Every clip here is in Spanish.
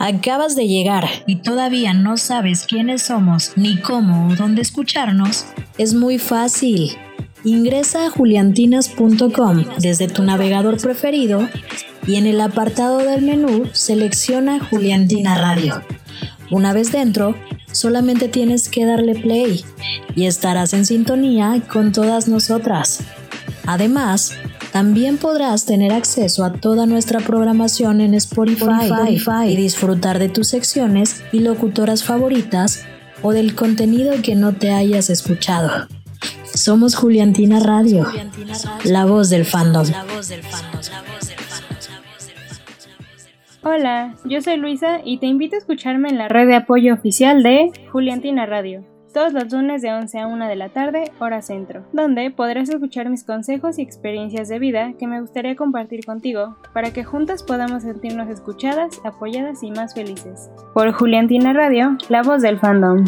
acabas de llegar y todavía no sabes quiénes somos, ni cómo o dónde escucharnos, es muy fácil. Ingresa a juliantinas.com desde tu navegador preferido y en el apartado del menú selecciona Juliantina Radio. Una vez dentro, solamente tienes que darle play y estarás en sintonía con todas nosotras. Además, también podrás tener acceso a toda nuestra programación en Spotify, y disfrutar de tus secciones y locutoras favoritas o del contenido que no te hayas escuchado. Somos Juliantina Radio, la voz del fandom. Hola, yo soy Luisa y te invito a escucharme en la red de apoyo oficial de Juliantina Radio todos los lunes de 11 a 1 de la tarde, hora centro, donde podrás escuchar mis consejos y experiencias de vida que me gustaría compartir contigo para que juntas podamos sentirnos escuchadas, apoyadas y más felices. Por Juliantina Radio, la voz del fandom.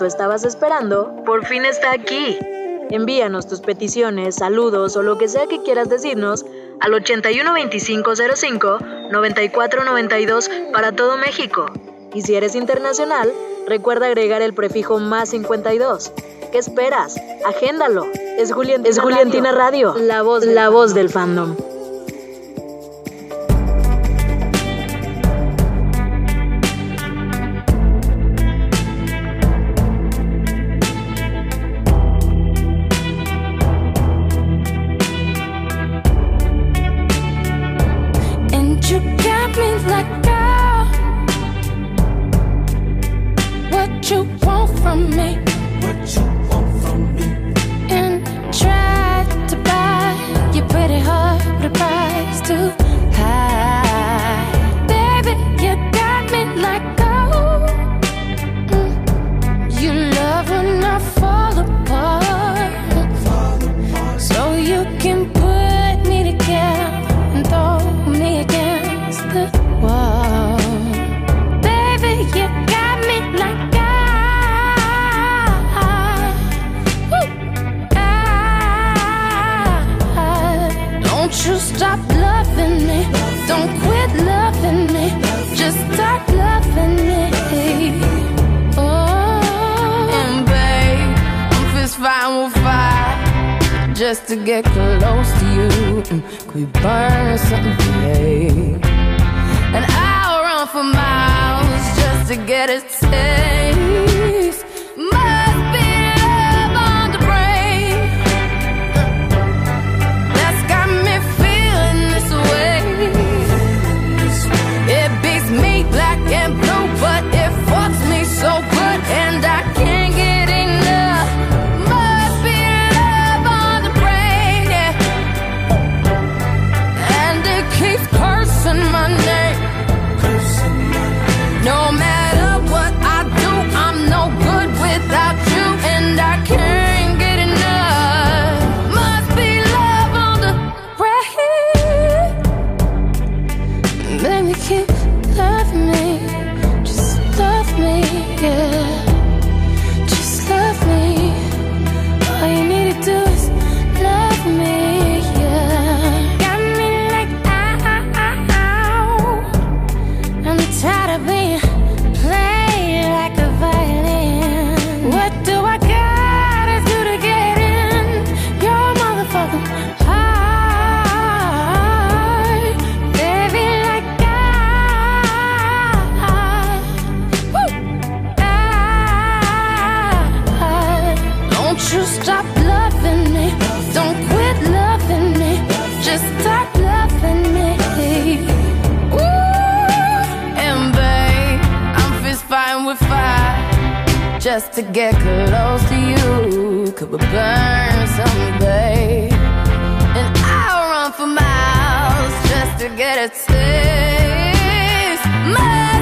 Tanto estabas esperando, por fin está aquí. Envíanos tus peticiones, saludos o lo que sea que quieras decirnos al 812505 9492 para todo México. Y si eres internacional, recuerda agregar el prefijo más 52. ¿Qué esperas? Agéndalo. Es Juliantina, Radio, la voz, la voz del fandom. what it. My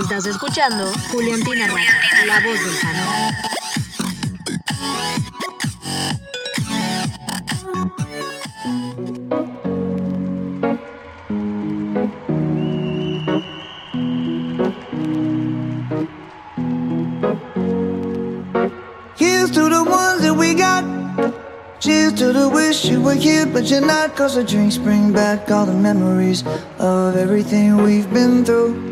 Estás escuchando Juliantina Radio, la voz del fandom. To the ones that we got. Cheers to the wish you were here, but you're not. Cause the drinks bring back all the memories of everything we've been through.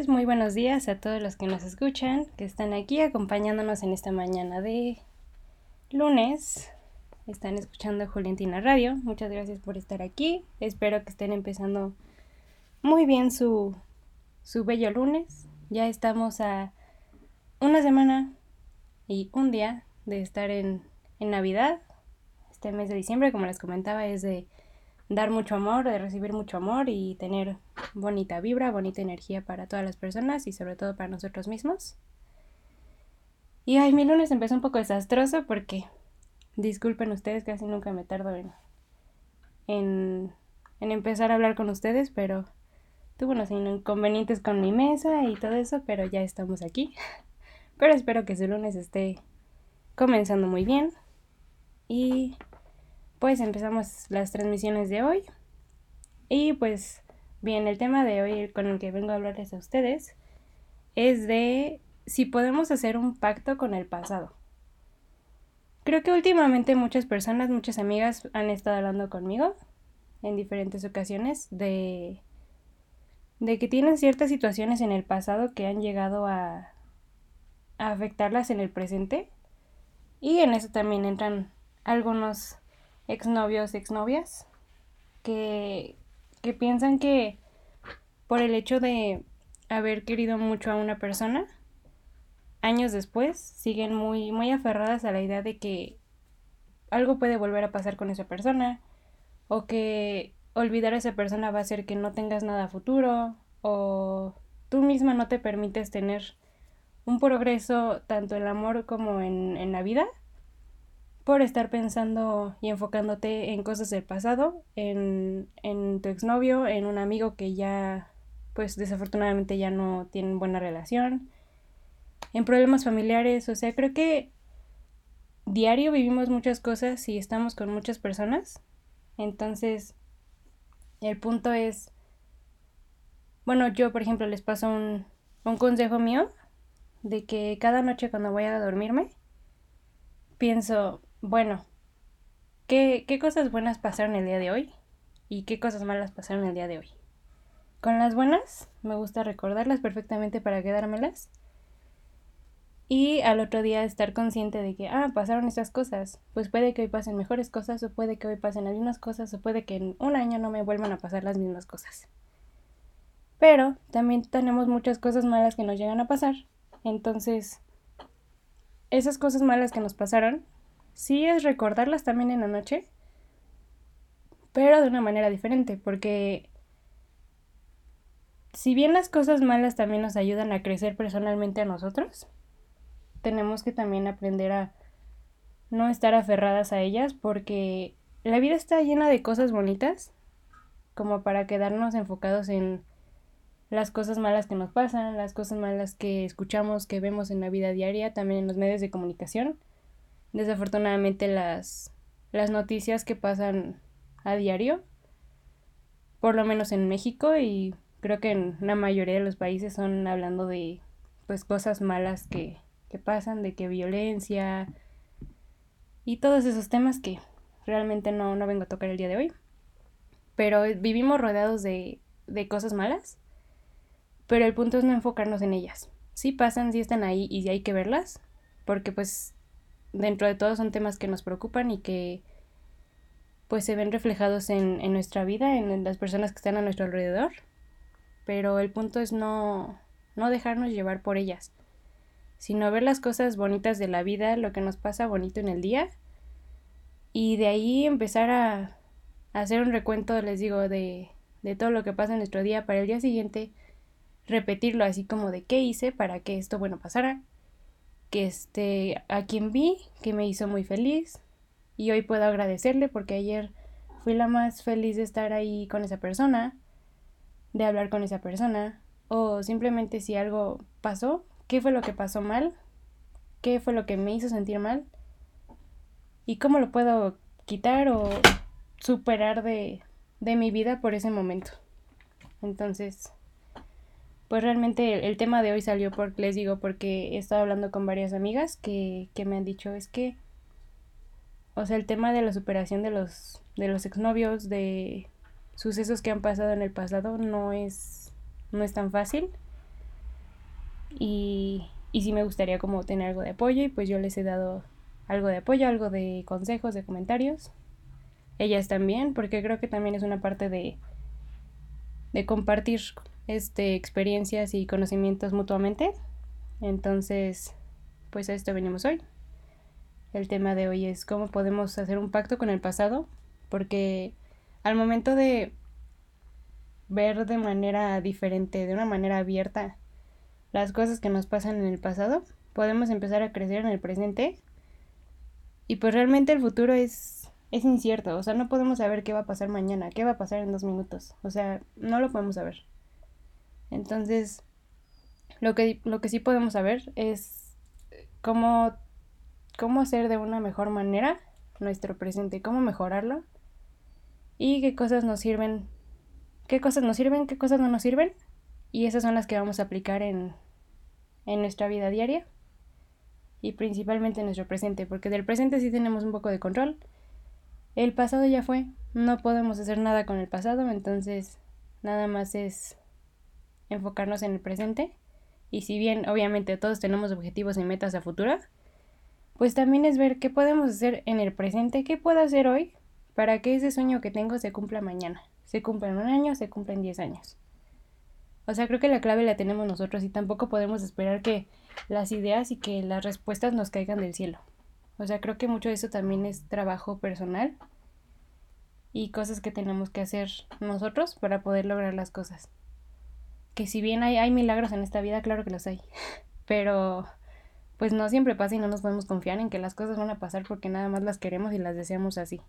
Pues muy buenos días a todos los que nos escuchan, que están aquí acompañándonos en esta mañana de lunes. Están escuchando Juliantina Radio. Muchas gracias por estar aquí. Espero que estén empezando muy bien su, su bello lunes. Ya estamos a una semana y un día de estar en, en Navidad. Este mes de diciembre, como les comentaba, es de dar mucho amor, de recibir mucho amor y tener bonita vibra, bonita energía para todas las personas y sobre todo para nosotros mismos. Y ay, mi lunes empezó un poco desastroso porque, disculpen ustedes, casi nunca me tardo en, en, en empezar a hablar con ustedes, pero tuve unos inconvenientes con mi mesa y todo eso, pero ya estamos aquí. Pero espero que su lunes esté comenzando muy bien. Y pues empezamos las transmisiones de hoy. Y pues bien, el tema de hoy con el que vengo a hablarles a ustedes es de si podemos hacer un pacto con el pasado. Creo que últimamente muchas personas, muchas amigas han estado hablando conmigo en diferentes ocasiones de de que tienen ciertas situaciones en el pasado que han llegado a, a afectarlas en el presente y en eso también entran algunos exnovios, exnovias, que, que piensan que por el hecho de haber querido mucho a una persona, años después siguen muy, muy aferradas a la idea de que algo puede volver a pasar con esa persona, o que olvidar a esa persona va a hacer que no tengas nada futuro, o tú misma no te permites tener un progreso tanto en el amor como en, en la vida por estar pensando y enfocándote en cosas del pasado, en, en tu exnovio, en un amigo que ya, pues desafortunadamente ya no tienen buena relación, en problemas familiares, o sea, creo que diario vivimos muchas cosas y estamos con muchas personas, entonces el punto es, bueno, yo por ejemplo les paso un, un consejo mío de que cada noche cuando voy a dormirme, pienso, bueno, ¿qué, ¿qué cosas buenas pasaron el día de hoy? ¿Y qué cosas malas pasaron el día de hoy? Con las buenas, me gusta recordarlas perfectamente para quedármelas. y al otro día estar consciente de que, ah, pasaron estas cosas, pues puede que hoy pasen mejores cosas o puede que hoy pasen mismas cosas o puede que en un año no me vuelvan a pasar las mismas cosas. Pero también tenemos muchas cosas malas que nos llegan a pasar. Entonces, esas cosas malas que nos pasaron, sí es recordarlas también en la noche, pero de una manera diferente, porque si bien las cosas malas también nos ayudan a crecer personalmente a nosotros, tenemos que también aprender a no estar aferradas a ellas porque la vida está llena de cosas bonitas como para quedarnos enfocados en las cosas malas que nos pasan, las cosas malas que escuchamos, que vemos en la vida diaria, también en los medios de comunicación. Desafortunadamente las, las noticias que pasan a diario, por lo menos en México y creo que en la mayoría de los países son hablando de pues cosas malas que que pasan, de que violencia y todos esos temas que realmente no, no vengo a tocar el día de hoy. Pero vivimos rodeados de, de cosas malas, pero el punto es no enfocarnos en ellas. Sí pasan, sí están ahí y hay que verlas, porque pues dentro de todo son temas que nos preocupan y que pues se ven reflejados en, en nuestra vida, en las personas que están a nuestro alrededor. Pero el punto es no, no dejarnos llevar por ellas sino ver las cosas bonitas de la vida, lo que nos pasa bonito en el día, y de ahí empezar a, hacer un recuento, les digo, de, de todo lo que pasa en nuestro día para el día siguiente, repetirlo así como de qué hice para que esto bueno pasara, que este, a quien vi, que me hizo muy feliz, y hoy puedo agradecerle porque ayer fui la más feliz de estar ahí con esa persona, de hablar con esa persona, o simplemente si algo pasó, qué fue lo que pasó mal, qué fue lo que me hizo sentir mal y cómo lo puedo quitar o superar de, de mi vida por ese momento. Entonces, pues realmente el, tema de hoy salió por, les digo, porque he estado hablando con varias amigas que, que me han dicho es que, o sea, el tema de la superación de los, de los exnovios, de sucesos que han pasado en el pasado, no es, no es tan fácil y, y sí me gustaría como tener algo de apoyo y pues yo les he dado algo de apoyo, algo de consejos, de comentarios. Ellas también, porque creo que también es una parte de, de compartir este, experiencias y conocimientos mutuamente. Entonces, pues a esto venimos hoy. El tema de hoy es cómo podemos hacer un pacto con el pasado, porque al momento de ver de manera diferente, de una manera abierta, las cosas que nos pasan en el pasado, podemos empezar a crecer en el presente. Y pues realmente el futuro es, es incierto, o sea, no podemos saber qué va a pasar mañana, qué va a pasar en dos minutos, o sea, no lo podemos saber. Entonces, lo que, lo que sí podemos saber es cómo, cómo hacer de una mejor manera nuestro presente, cómo mejorarlo y qué cosas nos sirven, qué cosas nos sirven, qué cosas no nos sirven y esas son las que vamos a aplicar en, en nuestra vida diaria y principalmente en nuestro presente, porque del presente sí tenemos un poco de control. El pasado ya fue, no podemos hacer nada con el pasado, entonces nada más es enfocarnos en el presente. Y si bien obviamente todos tenemos objetivos y metas a futuro, pues también es ver qué podemos hacer en el presente, qué puedo hacer hoy para que ese sueño que tengo se cumpla mañana. Se cumpla en un año, se cumpla en 10 años. O sea, creo que la clave la tenemos nosotros y tampoco podemos esperar que las ideas y que las respuestas nos caigan del cielo. O sea, creo que mucho de eso también es trabajo personal y cosas que tenemos que hacer nosotros para poder lograr las cosas. Que si bien hay, hay milagros en esta vida, claro que los hay, pero pues no siempre pasa y no nos podemos confiar en que las cosas van a pasar porque nada más las queremos y las deseamos así.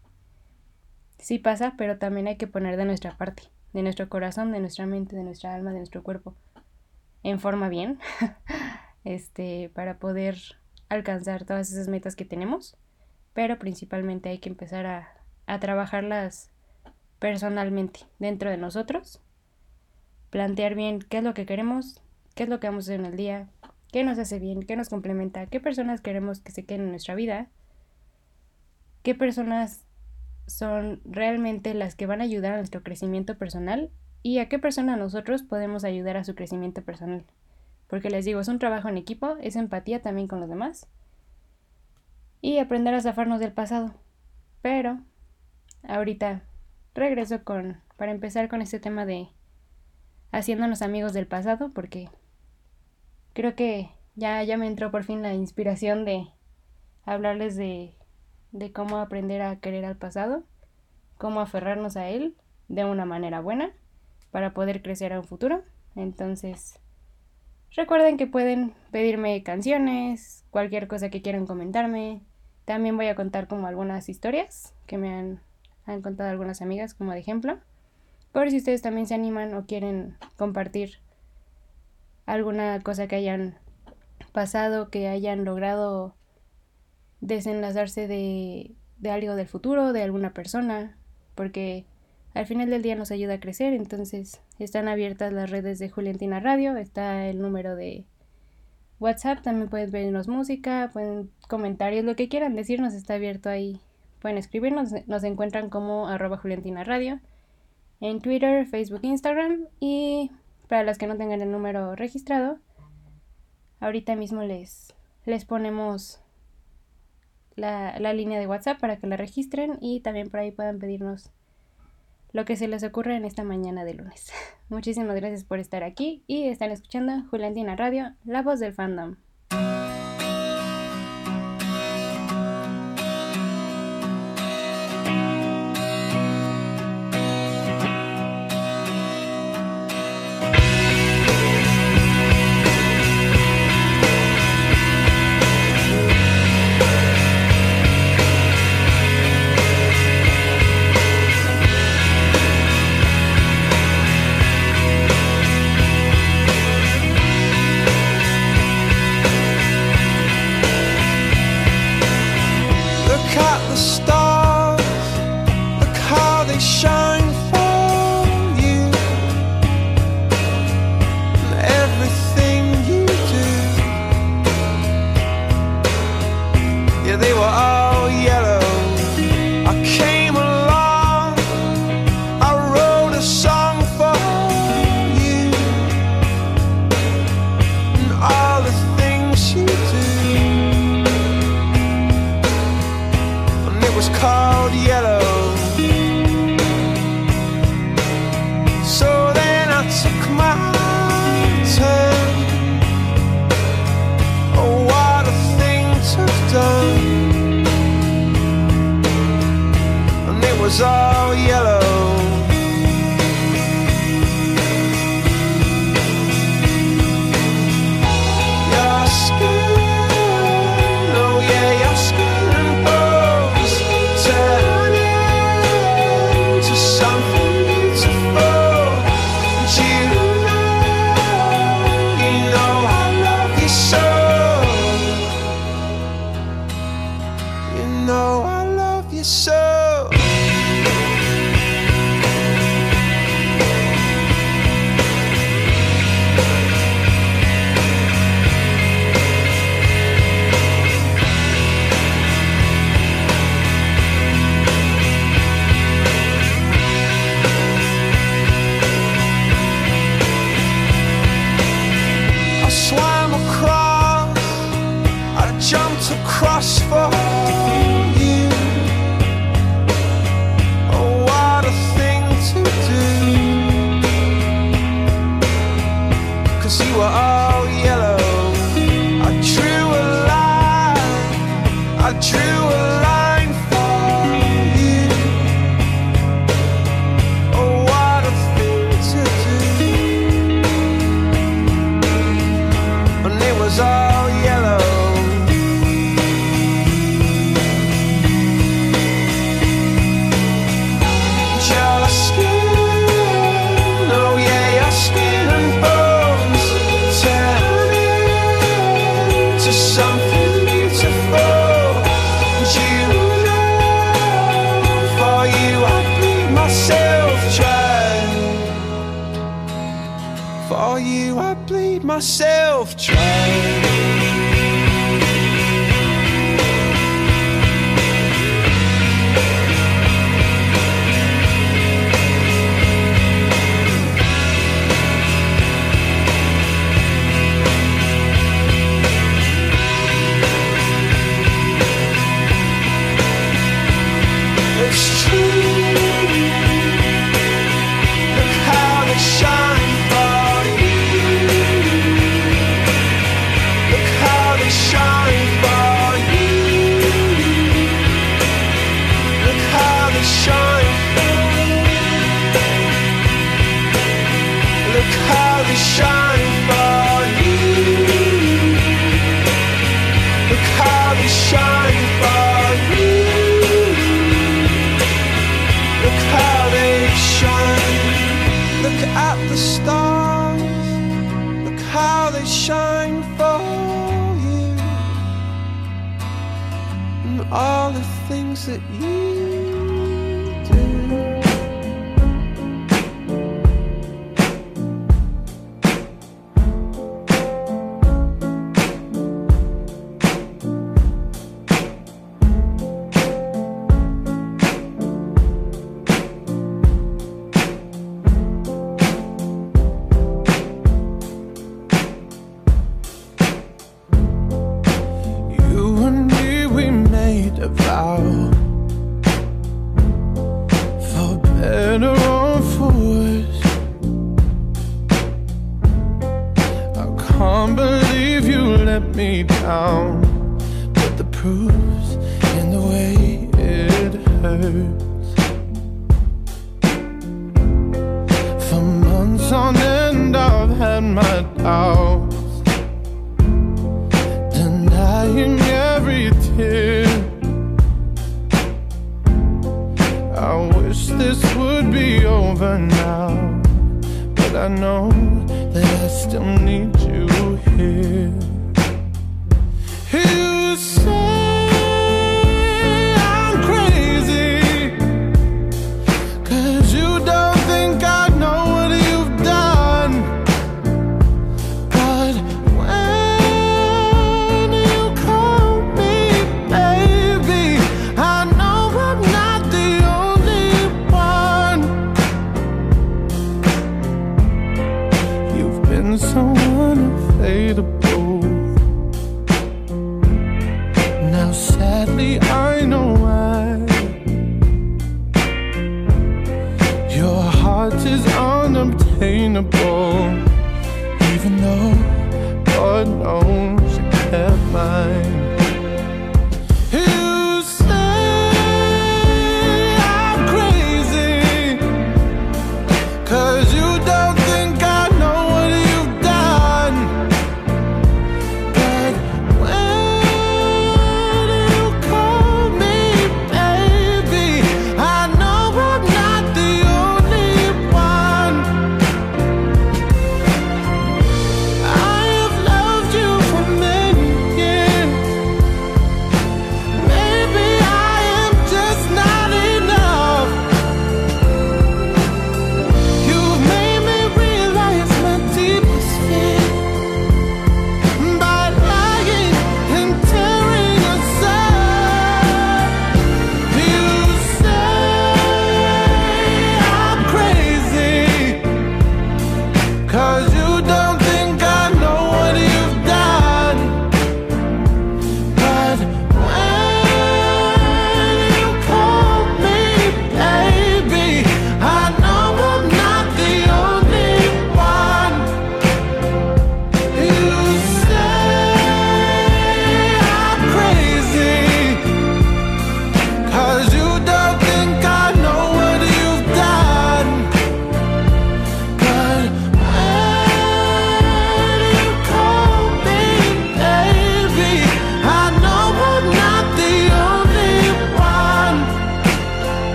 Sí pasa, pero también hay que poner de nuestra parte de nuestro corazón, de nuestra mente, de nuestra alma, de nuestro cuerpo, en forma bien, este, para poder alcanzar todas esas metas que tenemos, pero principalmente hay que empezar a, a trabajarlas personalmente dentro de nosotros, plantear bien qué es lo que queremos, qué es lo que vamos a hacer en el día, qué nos hace bien, qué nos complementa, qué personas queremos que se queden en nuestra vida, qué personas son realmente las que van a ayudar a nuestro crecimiento personal y a qué persona nosotros podemos ayudar a su crecimiento personal. porque les digo, es un trabajo en equipo, es empatía también con los demás y aprender a zafarnos del pasado. Pero ahorita regreso con para empezar con este tema de haciéndonos amigos del pasado porque creo que ya ya me entró por fin la inspiración de hablarles de de cómo aprender a querer al pasado, cómo aferrarnos a él de una manera buena para poder crecer a un futuro. Entonces, recuerden que pueden pedirme canciones, cualquier cosa que quieran comentarme. También voy a contar como algunas historias que me han, han contado algunas amigas como de ejemplo. Por si ustedes también se animan o quieren compartir alguna cosa que hayan pasado, que hayan logrado desenlazarse de, de algo del futuro, de alguna persona, porque al final del día nos ayuda a crecer, entonces están abiertas las redes de Juliantina Radio, está el número de WhatsApp, también pueden vernos música, pueden comentarios, lo que quieran decirnos está abierto ahí. Pueden escribirnos, nos encuentran como arroba Juliantina Radio en Twitter, Facebook, Instagram y para las que no tengan el número registrado, ahorita mismo les, les ponemos la, la línea de WhatsApp para que la registren y también por ahí puedan pedirnos lo que se les ocurra en esta mañana de lunes. Muchísimas gracias por estar aquí y están escuchando Juliantina Radio, la voz del fandom.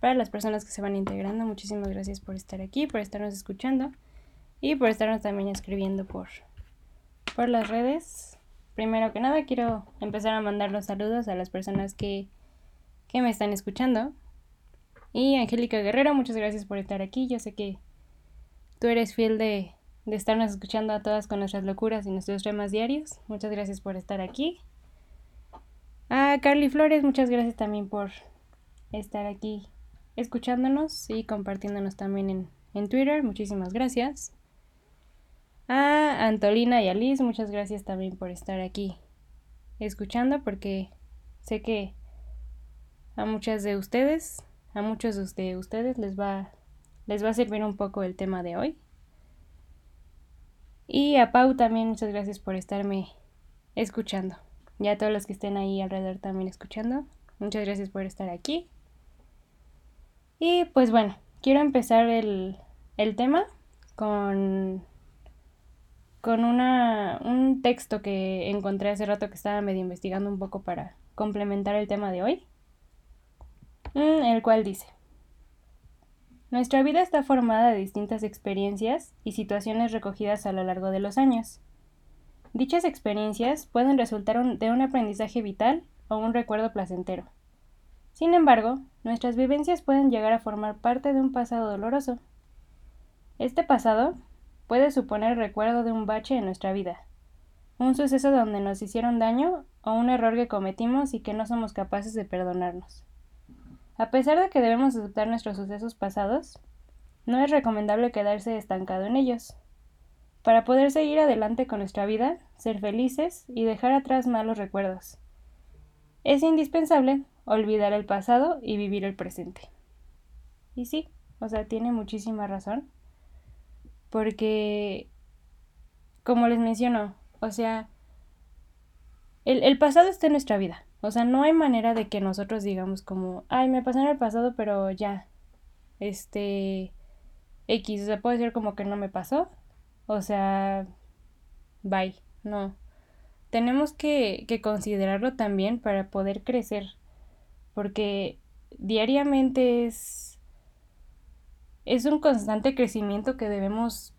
Para las personas que se van integrando, muchísimas gracias por estar aquí, por estarnos escuchando y por estarnos también escribiendo por, por las redes. Primero que nada, quiero empezar a mandar los saludos a las personas que, que me están escuchando. Y Angélica Guerrero, muchas gracias por estar aquí. Yo sé que tú eres fiel de, de estarnos escuchando a todas con nuestras locuras y nuestros temas diarios. Muchas gracias por estar aquí. A Carly Flores, muchas gracias también por estar aquí escuchándonos y compartiéndonos también en, en Twitter. Muchísimas gracias. A Antolina y a Liz, muchas gracias también por estar aquí escuchando porque sé que a muchas de ustedes, a muchos de ustedes les va, les va a servir un poco el tema de hoy. Y a Pau también muchas gracias por estarme escuchando. Y a todos los que estén ahí alrededor también escuchando. Muchas gracias por estar aquí. Y pues bueno, quiero empezar el, el tema con, con una, un texto que encontré hace rato que estaba medio investigando un poco para complementar el tema de hoy, mm, el cual dice, Nuestra vida está formada de distintas experiencias y situaciones recogidas a lo largo de los años. Dichas experiencias pueden resultar de un aprendizaje vital o un recuerdo placentero. Sin embargo, nuestras vivencias pueden llegar a formar parte de un pasado doloroso. Este pasado puede suponer el recuerdo de un bache en nuestra vida, un suceso donde nos hicieron daño o un error que cometimos y que no somos capaces de perdonarnos. A pesar de que debemos aceptar nuestros sucesos pasados, no es recomendable quedarse estancado en ellos. Para poder seguir adelante con nuestra vida, ser felices y dejar atrás malos recuerdos. Es indispensable olvidar el pasado y vivir el presente. Y sí, o sea, tiene muchísima razón. Porque, como les menciono, o sea, el, el, pasado está en nuestra vida. O sea, no hay manera de que nosotros digamos como, ay, me pasó en el pasado, pero ya, este, X, o sea, puede ser como que no me pasó, o sea, bye, no. Tenemos que, que considerarlo también para poder crecer, porque diariamente es, es un constante crecimiento que debemos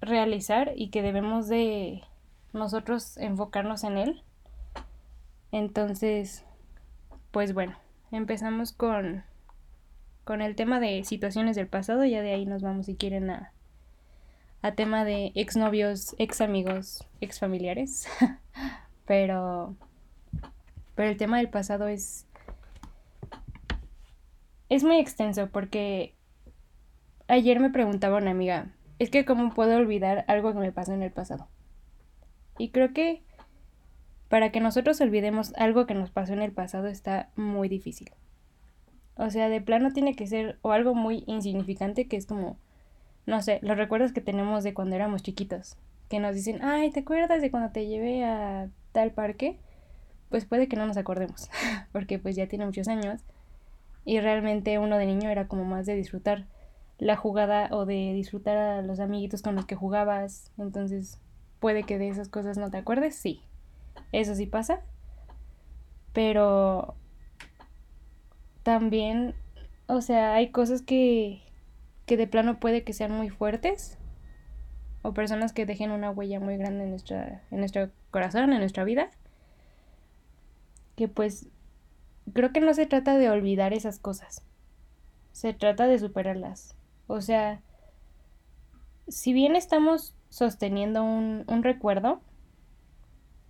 realizar y que debemos de nosotros enfocarnos en él. Entonces, pues bueno, empezamos con, con el tema de situaciones del pasado, ya de ahí nos vamos si quieren a, a tema de exnovios, ex amigos, ex familiares. pero, pero el tema del pasado es, es muy extenso porque ayer me preguntaba una amiga, es que cómo puedo olvidar algo que me pasó en el pasado. Y creo que para que nosotros olvidemos algo que nos pasó en el pasado está muy difícil. O sea, de plano tiene que ser o algo muy insignificante que es como no sé, los recuerdos que tenemos de cuando éramos chiquitos, que nos dicen, ay, ¿te acuerdas de cuando te llevé a tal parque? Pues puede que no nos acordemos, porque pues ya tiene muchos años y realmente uno de niño era como más de disfrutar la jugada o de disfrutar a los amiguitos con los que jugabas, entonces puede que de esas cosas no te acuerdes, sí, eso sí pasa, pero también, o sea, hay cosas que que de plano puede que sean muy fuertes o personas que dejen una huella muy grande en, nuestra, en nuestro corazón, en nuestra vida, que pues creo que no se trata de olvidar esas cosas, se trata de superarlas. O sea, si bien estamos sosteniendo un, un recuerdo,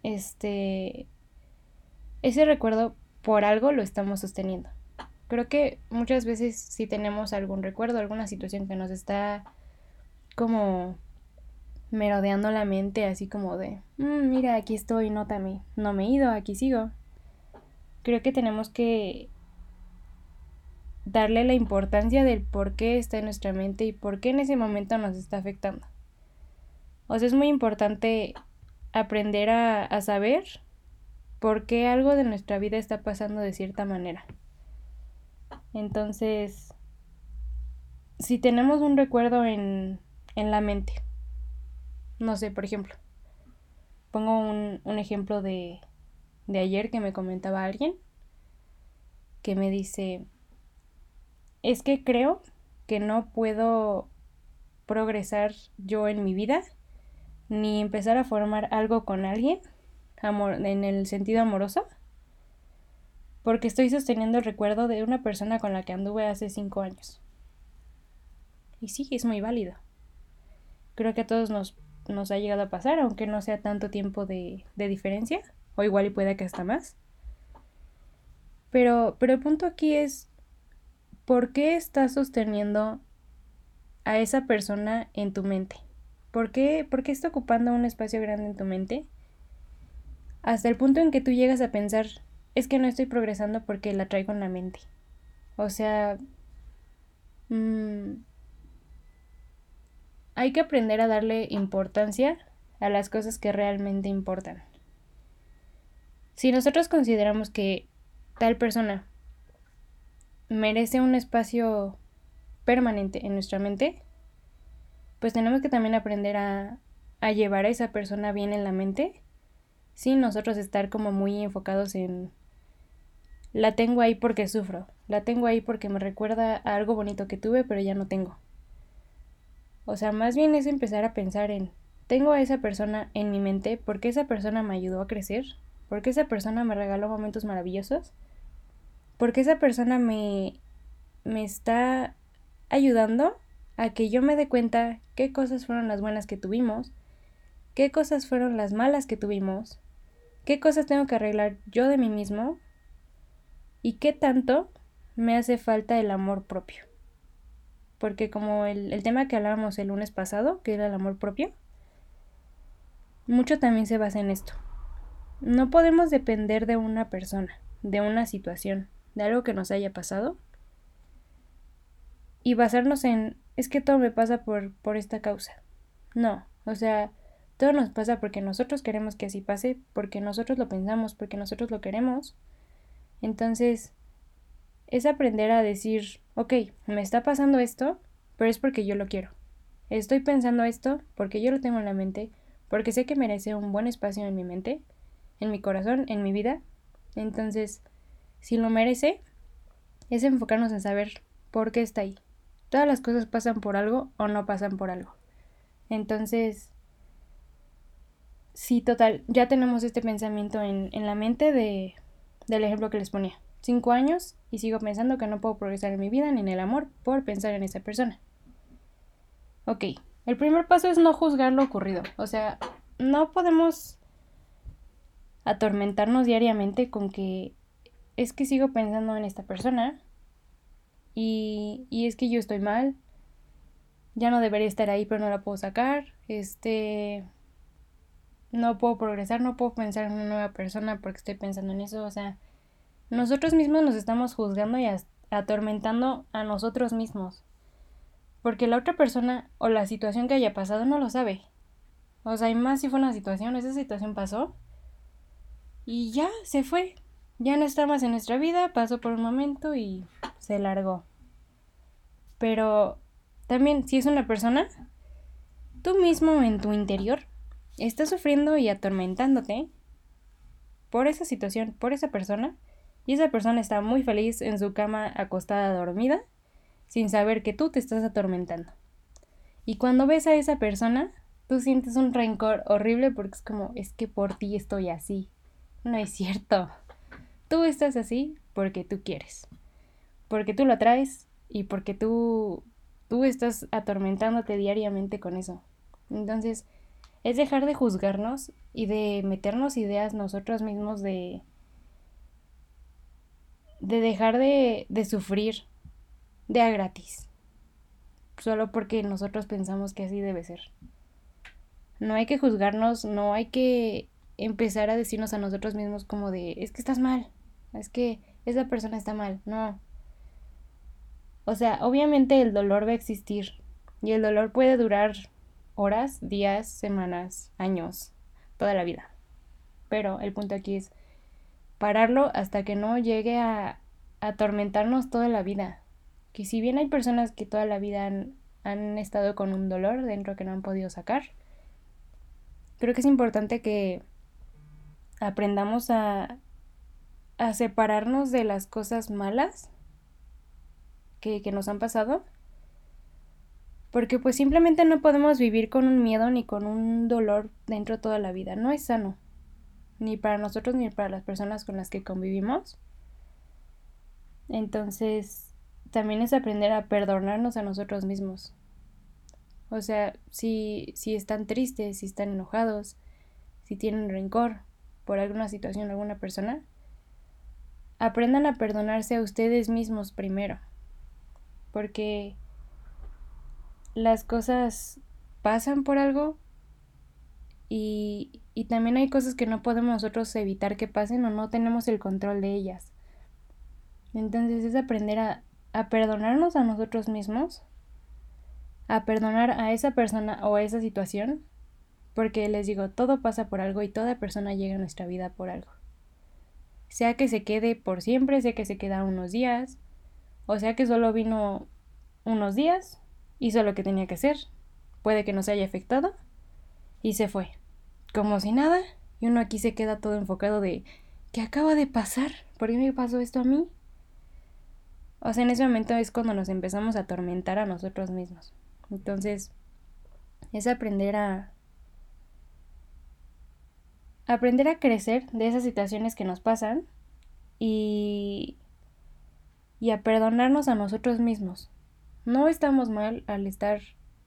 este, ese recuerdo por algo lo estamos sosteniendo. Creo que muchas veces si tenemos algún recuerdo, alguna situación que nos está como merodeando la mente, así como de, mm, mira, aquí estoy, nótame, no me he ido, aquí sigo. Creo que tenemos que darle la importancia del por qué está en nuestra mente y por qué en ese momento nos está afectando. O sea, es muy importante aprender a, a saber por qué algo de nuestra vida está pasando de cierta manera. Entonces, si tenemos un recuerdo en, en la mente, no sé, por ejemplo, pongo un, un ejemplo de, de ayer que me comentaba alguien que me dice, es que creo que no puedo progresar yo en mi vida ni empezar a formar algo con alguien amor, en el sentido amoroso porque estoy sosteniendo el recuerdo de una persona con la que anduve hace cinco años. Y sí, es muy válido. Creo que a todos nos, nos ha llegado a pasar, aunque no sea tanto tiempo de, de diferencia, o igual y pueda que hasta más. Pero, pero el punto aquí es, ¿por qué estás sosteniendo a esa persona en tu mente. ¿Por qué, ¿Por qué está ocupando un espacio grande en tu mente? Hasta el punto en que tú llegas a pensar, es que no estoy progresando porque la traigo en la mente. O sea, mm, hay que aprender a darle importancia a las cosas que realmente importan. Si nosotros consideramos que tal persona merece un espacio permanente en nuestra mente, pues tenemos que también aprender a, llevar a esa persona bien en la mente, sin nosotros estar como muy enfocados en la tengo ahí porque sufro, la tengo ahí porque me recuerda a algo bonito que tuve pero ya no tengo. O sea, más bien es empezar a pensar en, tengo a esa persona en mi mente porque esa persona me ayudó a crecer, porque esa persona me regaló momentos maravillosos, porque esa persona me, me está ayudando a que yo me dé cuenta qué cosas fueron las buenas que tuvimos, qué cosas fueron las malas que tuvimos, qué cosas tengo que arreglar yo de mí mismo y qué tanto me hace falta el amor propio. Porque como el, el, tema que hablábamos el lunes pasado, que era el amor propio, mucho también se basa en esto. No podemos depender de una persona, de una situación, de algo que nos haya pasado y basarnos en es que todo me pasa por, por esta causa. No, o sea, todo nos pasa porque nosotros queremos que así pase, porque nosotros lo pensamos, porque nosotros lo queremos. Entonces, es aprender a decir, ok, me está pasando esto, pero es porque yo lo quiero. Estoy pensando esto porque yo lo tengo en la mente, porque sé que merece un buen espacio en mi mente, en mi corazón, en mi vida. Entonces, si lo merece, es enfocarnos en saber por qué está ahí. Todas las cosas pasan por algo o no pasan por algo. Entonces, sí, total, ya tenemos este pensamiento en, en la mente de, del ejemplo que les ponía cinco años y sigo pensando que no puedo progresar en mi vida ni en el amor por pensar en esa persona. Ok, el primer paso es no juzgar lo ocurrido. O sea, no podemos atormentarnos diariamente con que es que sigo pensando en esta persona y, y es que yo estoy mal, ya no debería estar ahí pero no la puedo sacar, este, no puedo progresar, no puedo pensar en una nueva persona porque estoy pensando en eso, o sea, nosotros mismos nos estamos juzgando y atormentando a nosotros mismos. Porque la otra persona o la situación que haya pasado no lo sabe. O sea, y más si fue una situación, esa situación pasó. Y ya, se fue. Ya no está más en nuestra vida, pasó por un momento y se largó. Pero también, si es una persona, tú mismo en tu interior estás sufriendo y atormentándote por esa situación, por esa persona y esa persona está muy feliz en su cama acostada dormida, sin saber que tú te estás atormentando. Y cuando ves a esa persona, tú sientes un rencor horrible porque es como, es que por ti estoy así. No es cierto. Tú estás así porque tú quieres. Porque tú lo atraes y porque tú, tú estás atormentándote diariamente con eso. Entonces, es dejar de juzgarnos y de meternos ideas nosotros mismos de, de dejar de, de sufrir de a gratis. Solo porque nosotros pensamos que así debe ser. No hay que juzgarnos, no hay que empezar a decirnos a nosotros mismos como de, es que estás mal, es que esa persona está mal. No. O sea, obviamente el dolor va a existir y el dolor puede durar horas, días, semanas, años, toda la vida. Pero el punto aquí es pararlo hasta que no llegue a atormentarnos toda la vida. Que si bien hay personas que toda la vida han, han estado con un dolor dentro que no han podido sacar, creo que es importante que aprendamos a, a separarnos de las cosas malas que, que nos han pasado. Porque pues simplemente no podemos vivir con un miedo ni con un dolor dentro toda la vida. No es sano ni para nosotros ni para las personas con las que convivimos. Entonces, también es aprender a perdonarnos a nosotros mismos. O sea, si, si están tristes, si están enojados, si tienen rencor por alguna situación, alguna persona, aprendan a perdonarse a ustedes mismos primero. Porque las cosas pasan por algo y, y también hay cosas que no podemos nosotros evitar que pasen o no tenemos el control de ellas. Entonces es aprender a, a perdonarnos a nosotros mismos, a perdonar a esa persona o a esa situación, porque les digo, todo pasa por algo y toda persona llega a nuestra vida por algo. Sea que se quede por siempre, sea que se queda unos días, o sea que solo vino unos días, hizo lo que tenía que hacer, puede que no se haya afectado y se fue. Como si nada, y uno aquí se queda todo enfocado de ¿qué acaba de pasar? ¿Por qué me pasó esto a mí? O sea, en ese momento es cuando nos empezamos a atormentar a nosotros mismos. Entonces, es aprender a aprender a crecer de esas situaciones que nos pasan y y a perdonarnos a nosotros mismos. No estamos mal al estar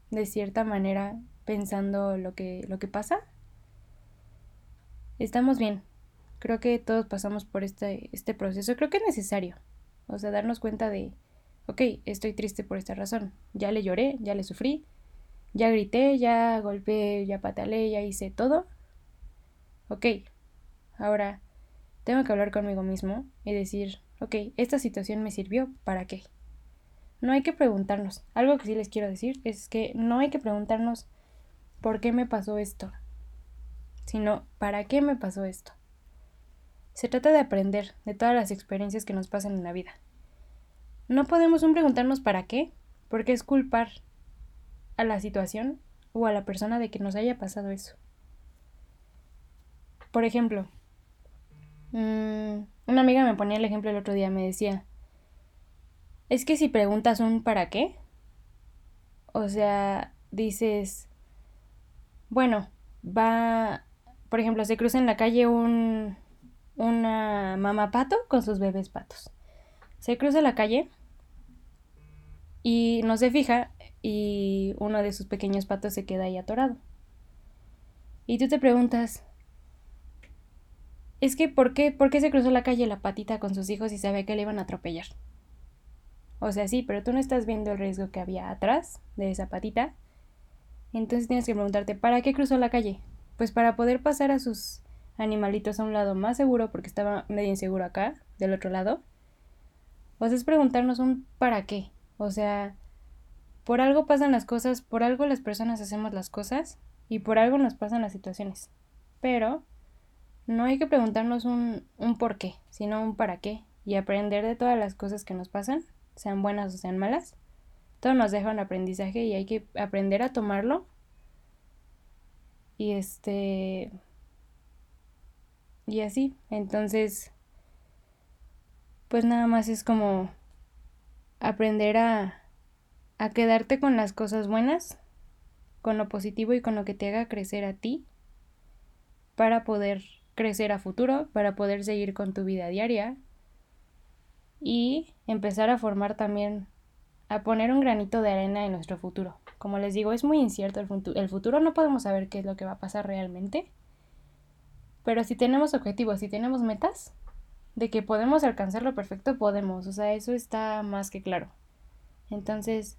de cierta manera pensando lo que lo que pasa. Estamos bien. Creo que todos pasamos por este este proceso. Creo que es necesario. O sea, darnos cuenta de, ok, estoy triste por esta razón. Ya le lloré, ya le sufrí, ya grité, ya golpeé, ya patalé, ya hice todo. Ok, ahora tengo que hablar conmigo mismo y decir, ok, esta situación me sirvió, ¿para qué? No hay que preguntarnos. Algo que sí les quiero decir es que no hay que preguntarnos por qué me pasó esto, sino para qué me pasó esto. Se trata de aprender de todas las experiencias que nos pasan en la vida. No podemos un preguntarnos para qué, porque es culpar a la situación o a la persona de que nos haya pasado eso. Por ejemplo, mmm, una amiga me ponía el ejemplo el otro día, me decía, es que si preguntas un para qué, o sea, dices, bueno, va, por ejemplo, se cruza en la calle un, una mamá pato con sus bebés patos. Se cruza la calle y no se fija y uno de sus pequeños patos se queda ahí atorado. Y tú te preguntas, es que ¿por qué, ¿por qué se cruzó la calle la patita con sus hijos y sabe que le iban a atropellar? O sea, sí, pero tú no estás viendo el riesgo que había atrás de esa patita. Entonces tienes que preguntarte, ¿para qué cruzó la calle? Pues para poder pasar a sus animalitos a un lado más seguro porque estaba medio inseguro acá, del otro lado. O sea, es preguntarnos un para qué. O sea, por algo pasan las cosas, por algo las personas hacemos las cosas y por algo nos pasan las situaciones. Pero no hay que preguntarnos un, un por qué, sino un para qué y aprender de todas las cosas que nos pasan, sean buenas o sean malas. Todo nos deja un aprendizaje y hay que aprender a tomarlo. Y este y así. Entonces, pues nada más es como aprender a, a quedarte con las cosas buenas, con lo positivo y con lo que te haga crecer a ti, para poder crecer a futuro, para poder seguir con tu vida diaria y empezar a formar también, a poner un granito de arena en nuestro futuro. Como les digo, es muy incierto el, futuro, el futuro, no podemos saber qué es lo que va a pasar realmente pero si tenemos objetivos, si tenemos metas, de que podemos alcanzarlo perfecto, podemos. O sea, eso está más que claro. Entonces,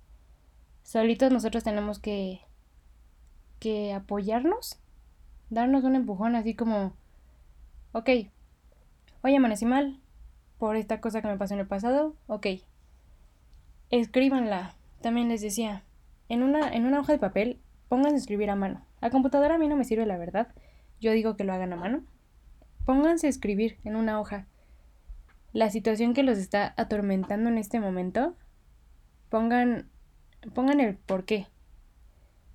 solitos nosotros tenemos que, que apoyarnos, darnos un empujón así como, ok, hoy amanecí mal por esta cosa que me pasó en el pasado, ok, escríbanla. También les decía, en una, en una hoja de papel, pónganse a escribir a mano. A computadora a mí no me sirve la verdad yo digo que lo hagan a mano. Pónganse a escribir en una hoja la situación que los está atormentando en este momento. Pongan, pongan el por qué.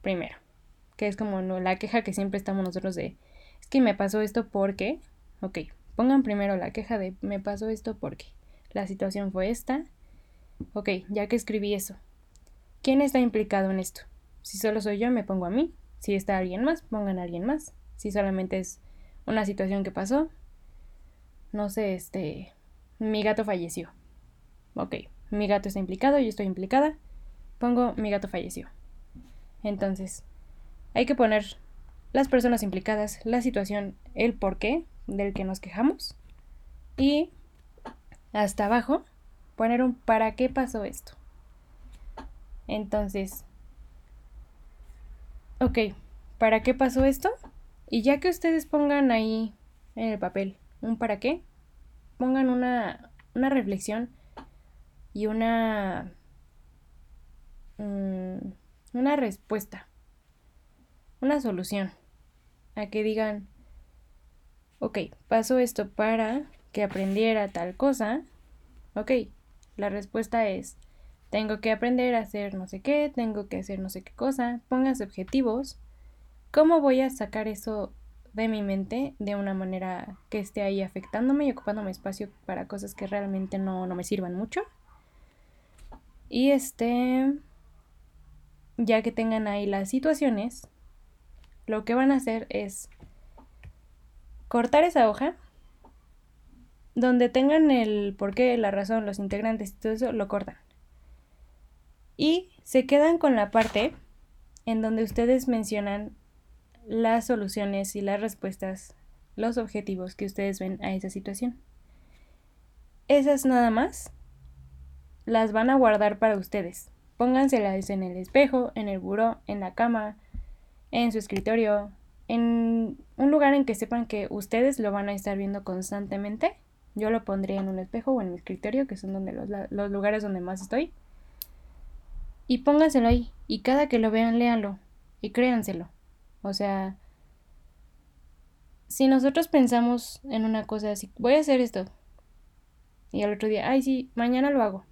Primero, que es como la queja que siempre estamos nosotros de, es que me pasó esto porque, ok, pongan primero la queja de, me pasó esto porque, la situación fue esta, ok, ya que escribí eso, ¿quién está implicado en esto? Si solo soy yo, me pongo a mí, si está alguien más, pongan a alguien más si solamente es una situación que pasó. No sé, este, mi gato falleció. Ok, mi gato está implicado, yo estoy implicada. Pongo mi gato falleció. Entonces, hay que poner las personas implicadas, la situación, el porqué del que nos quejamos. Y hasta abajo, poner un para qué pasó esto. Entonces, ok, ¿para qué pasó esto? Y ya que ustedes pongan ahí en el papel un para qué, pongan una, una reflexión y una, mm, una respuesta, una solución, a que digan, ok, pasó esto para que aprendiera tal cosa, ok, la respuesta es, tengo que aprender a hacer no sé qué, tengo que hacer no sé qué cosa, pónganse objetivos, ¿cómo voy a sacar eso de mi mente de una manera que esté ahí afectándome y ocupándome espacio para cosas que realmente no, no me sirvan mucho? Y este, ya que tengan ahí las situaciones, lo que van a hacer es cortar esa hoja, donde tengan el porqué, la razón, los integrantes y todo eso, lo cortan. Y se quedan con la parte en donde ustedes mencionan las soluciones y las respuestas, los objetivos que ustedes ven a esa situación. Esas nada más las van a guardar para ustedes. Pónganselas en el espejo, en el buró, en la cama, en su escritorio, en un lugar en que sepan que ustedes lo van a estar viendo constantemente. Yo lo pondría en un espejo o en mi escritorio, que son donde los, los lugares donde más estoy. Y pónganselo ahí. Y cada que lo vean, léanlo. Y créanselo. O sea, si nosotros pensamos en una cosa así, voy a hacer esto. Y al otro día, ay, sí, mañana lo hago.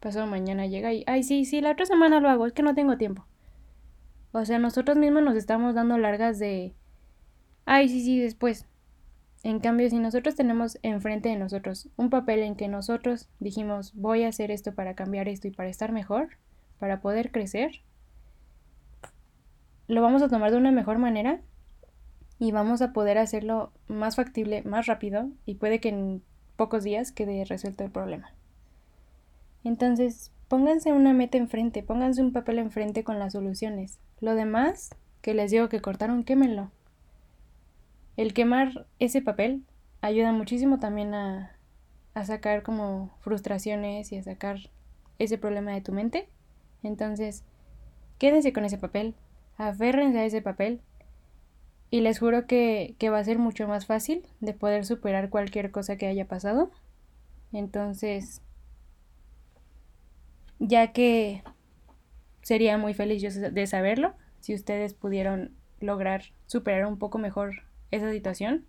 Pasado mañana llega y, ay, sí, sí, la otra semana lo hago, es que no tengo tiempo. O sea, nosotros mismos nos estamos dando largas de, ay, sí, sí, después. En cambio, si nosotros tenemos enfrente de nosotros un papel en que nosotros dijimos, voy a hacer esto para cambiar esto y para estar mejor, para poder crecer, lo vamos a tomar de una mejor manera y vamos a poder hacerlo más factible, más rápido y puede que en pocos días quede resuelto el problema. Entonces, pónganse una meta enfrente, pónganse un papel enfrente con las soluciones. Lo demás, que les digo que cortaron, quémenlo. El quemar ese papel ayuda muchísimo también a, a sacar como frustraciones y a sacar ese problema de tu mente. Entonces, quédense con ese papel, aférrense a ese papel y les juro que, que, va a ser mucho más fácil de poder superar cualquier cosa que haya pasado. Entonces, ya que sería muy feliz yo de saberlo, si ustedes pudieron lograr superar un poco mejor esa situación,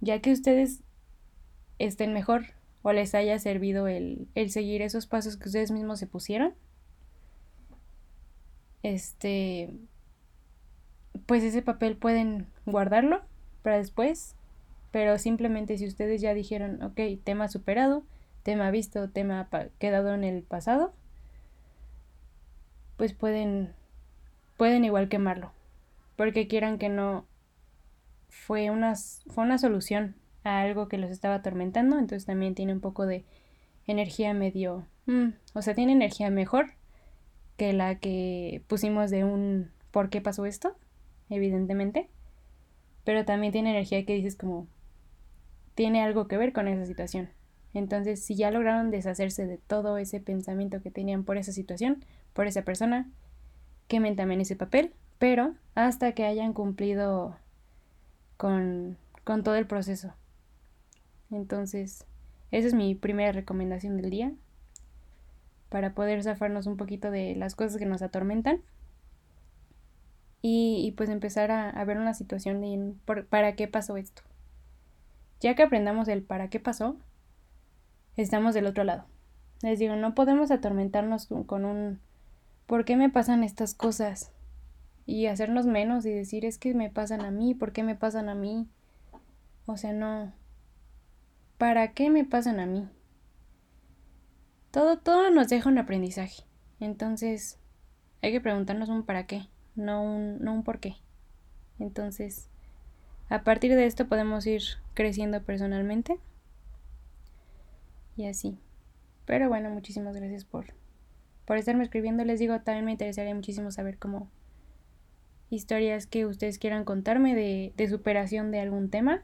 ya que ustedes estén mejor o les haya servido el, el seguir esos pasos que ustedes mismos se pusieron este, pues ese papel pueden guardarlo para después, pero simplemente si ustedes ya dijeron, ok, tema superado, tema visto, tema quedado en el pasado, pues pueden, pueden igual quemarlo, porque quieran que no, fue una, fue una solución a algo que los estaba atormentando, entonces también tiene un poco de energía medio, mm, o sea, tiene energía mejor que la que pusimos de un por qué pasó esto, evidentemente, pero también tiene energía que dices como tiene algo que ver con esa situación. Entonces, si ya lograron deshacerse de todo ese pensamiento que tenían por esa situación, por esa persona, quemen también ese papel, pero hasta que hayan cumplido con, con todo el proceso. Entonces, esa es mi primera recomendación del día para poder zafarnos un poquito de las cosas que nos atormentan y, pues empezar a, ver una situación de para qué pasó esto. Ya que aprendamos el para qué pasó, estamos del otro lado. Les digo, no podemos atormentarnos con un ¿por qué me pasan estas cosas? Y hacernos menos y decir es que me pasan a mí, ¿por qué me pasan a mí? O sea, no. ¿Para qué me pasan a mí? Todo, todo nos deja un aprendizaje. Entonces, hay que preguntarnos un para qué, no un, no un por qué. Entonces, a partir de esto podemos ir creciendo personalmente. Y así. Pero bueno, muchísimas gracias por, por estarme escribiendo. Les digo, también me interesaría muchísimo saber cómo historias que ustedes quieran contarme de, de superación de algún tema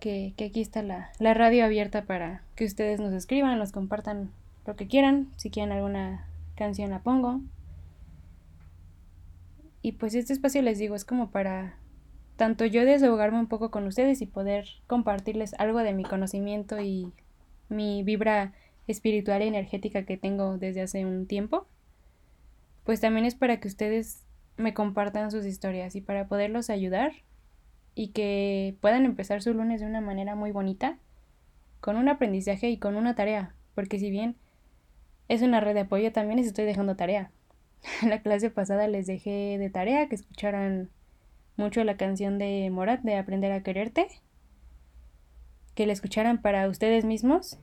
que, aquí está la, la, radio abierta para que ustedes nos escriban, nos compartan lo que quieran. Si quieren alguna canción la pongo. Y pues este espacio les digo, es como para tanto yo desahogarme un poco con ustedes y poder compartirles algo de mi conocimiento y mi vibra espiritual y energética que tengo desde hace un tiempo, pues también es para que ustedes me compartan sus historias y para poderlos ayudar y que puedan empezar su lunes de una manera muy bonita, con un aprendizaje y con una tarea, porque si bien es una red de apoyo, también les estoy dejando tarea. La clase pasada les dejé de tarea que escucharan mucho la canción de Morat de Aprender a quererte, que la escucharan para ustedes mismos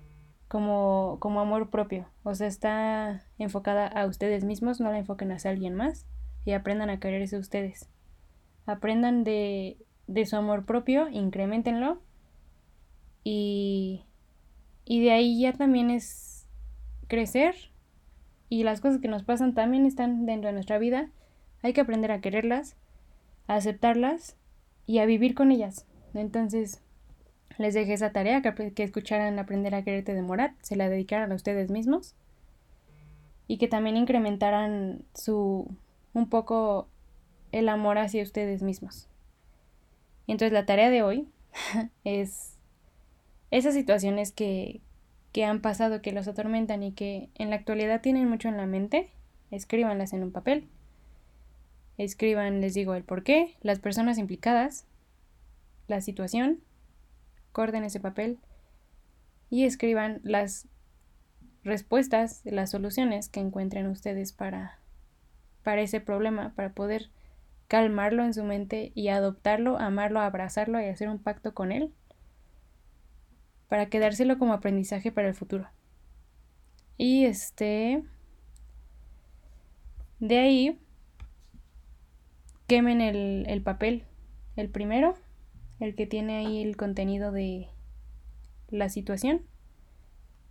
como, como amor propio. O sea, está enfocada a ustedes mismos, no la enfoquen hacia alguien más y aprendan a quererse ustedes. Aprendan de, de su amor propio, incrementenlo y, y de ahí ya también es crecer y las cosas que nos pasan también están dentro de nuestra vida. Hay que aprender a quererlas, a aceptarlas y a vivir con ellas. Entonces, les dejé esa tarea que, que escucharan Aprender a quererte de Morat, se la dedicaran a ustedes mismos y que también incrementaran su un poco el amor hacia ustedes mismos. Entonces la tarea de hoy es esas situaciones que, que han pasado, que los atormentan y que en la actualidad tienen mucho en la mente, escríbanlas en un papel. Escriban, les digo, el por qué, las personas implicadas, la situación, corten ese papel y escriban las respuestas, las soluciones que encuentren ustedes para, para ese problema, para poder calmarlo en su mente y adoptarlo, amarlo, abrazarlo y hacer un pacto con él, para quedárselo como aprendizaje para el futuro. Y este... De ahí, quemen el, el papel, el primero, el que tiene ahí el contenido de la situación.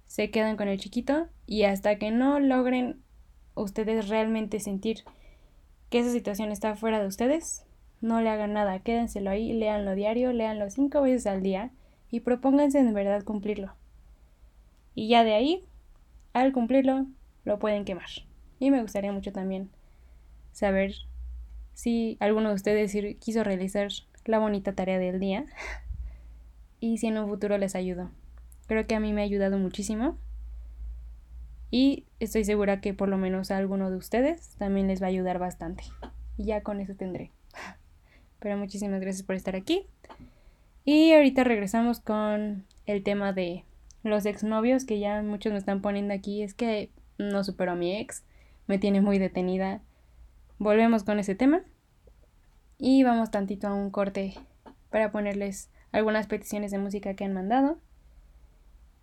Se quedan con el chiquito y hasta que no logren ustedes realmente sentir que esa situación está fuera de ustedes, no le hagan nada, quédenselo ahí, léanlo diario, léanlo cinco veces al día y propónganse en verdad cumplirlo. Y ya de ahí, al cumplirlo, lo pueden quemar. Y me gustaría mucho también saber si alguno de ustedes quiso realizar la bonita tarea del día y si en un futuro les ayudo. Creo que a mí me ha ayudado muchísimo y estoy segura que por lo menos a alguno de ustedes también les va a ayudar bastante. Y ya con eso tendré. Pero muchísimas gracias por estar aquí. Y ahorita regresamos con el tema de los exnovios que ya muchos me están poniendo aquí. Es que no supero a mi ex, me tiene muy detenida. Volvemos con ese tema. Y vamos tantito a un corte para ponerles algunas peticiones de música que han mandado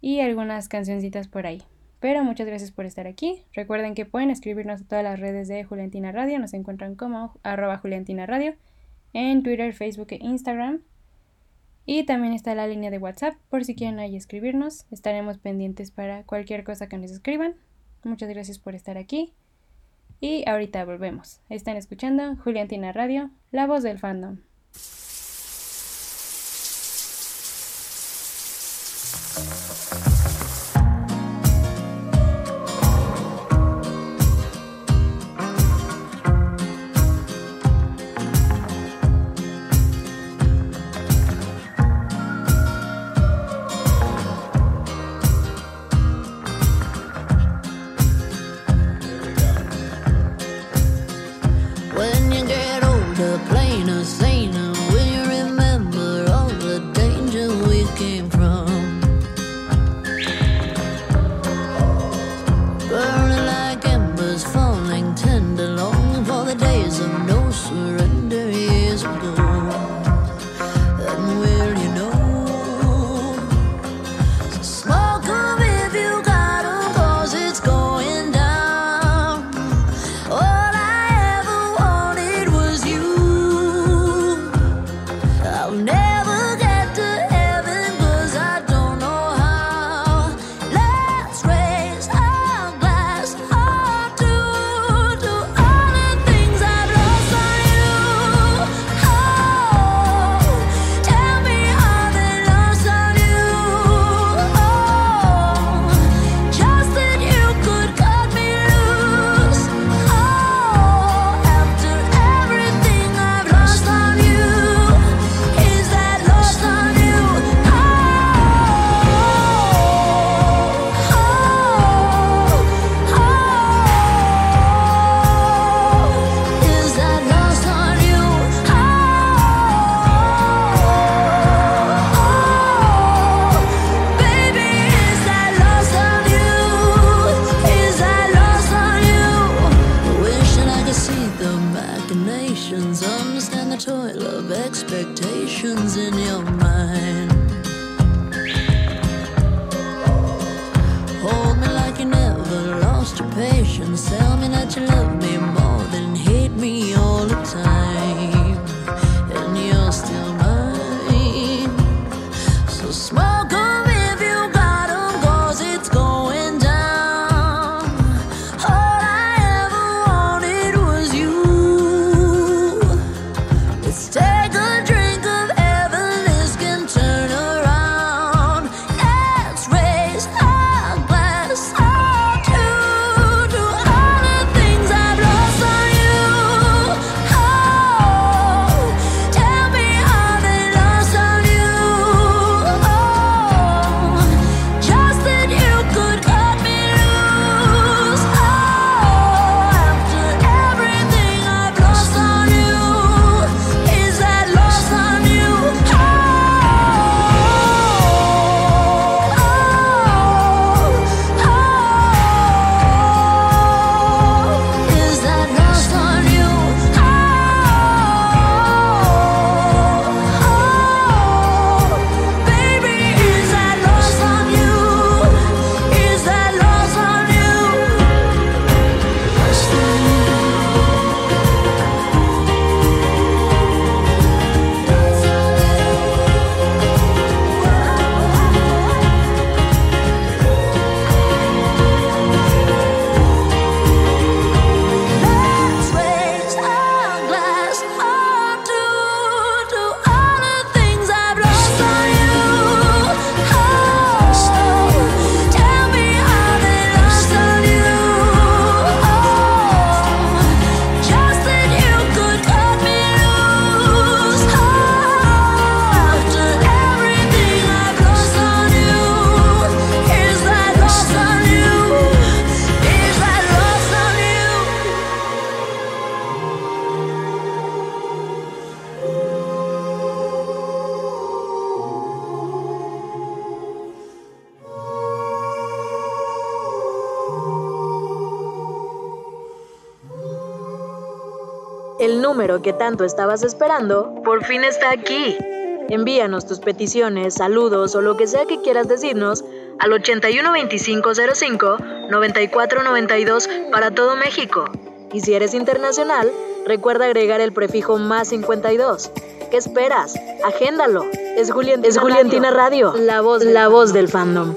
y algunas cancioncitas por ahí. Pero muchas gracias por estar aquí. Recuerden que pueden escribirnos a todas las redes de Juliantina Radio. Nos encuentran como arroba Juliantina Radio en Twitter, Facebook e Instagram. Y también está la línea de WhatsApp por si quieren ahí escribirnos. Estaremos pendientes para cualquier cosa que nos escriban. Muchas gracias por estar aquí. Y ahorita volvemos. Están escuchando Juliantina Radio, la voz del fandom. número que tanto estabas esperando, por fin está aquí. Envíanos tus peticiones, saludos o lo que sea que quieras decirnos al 812505-9492 para todo México. Y si eres internacional, recuerda agregar el prefijo más 52. ¿Qué esperas? Agéndalo. Es, Juliantina, es Radio. Juliantina Radio. La voz, la voz del fandom.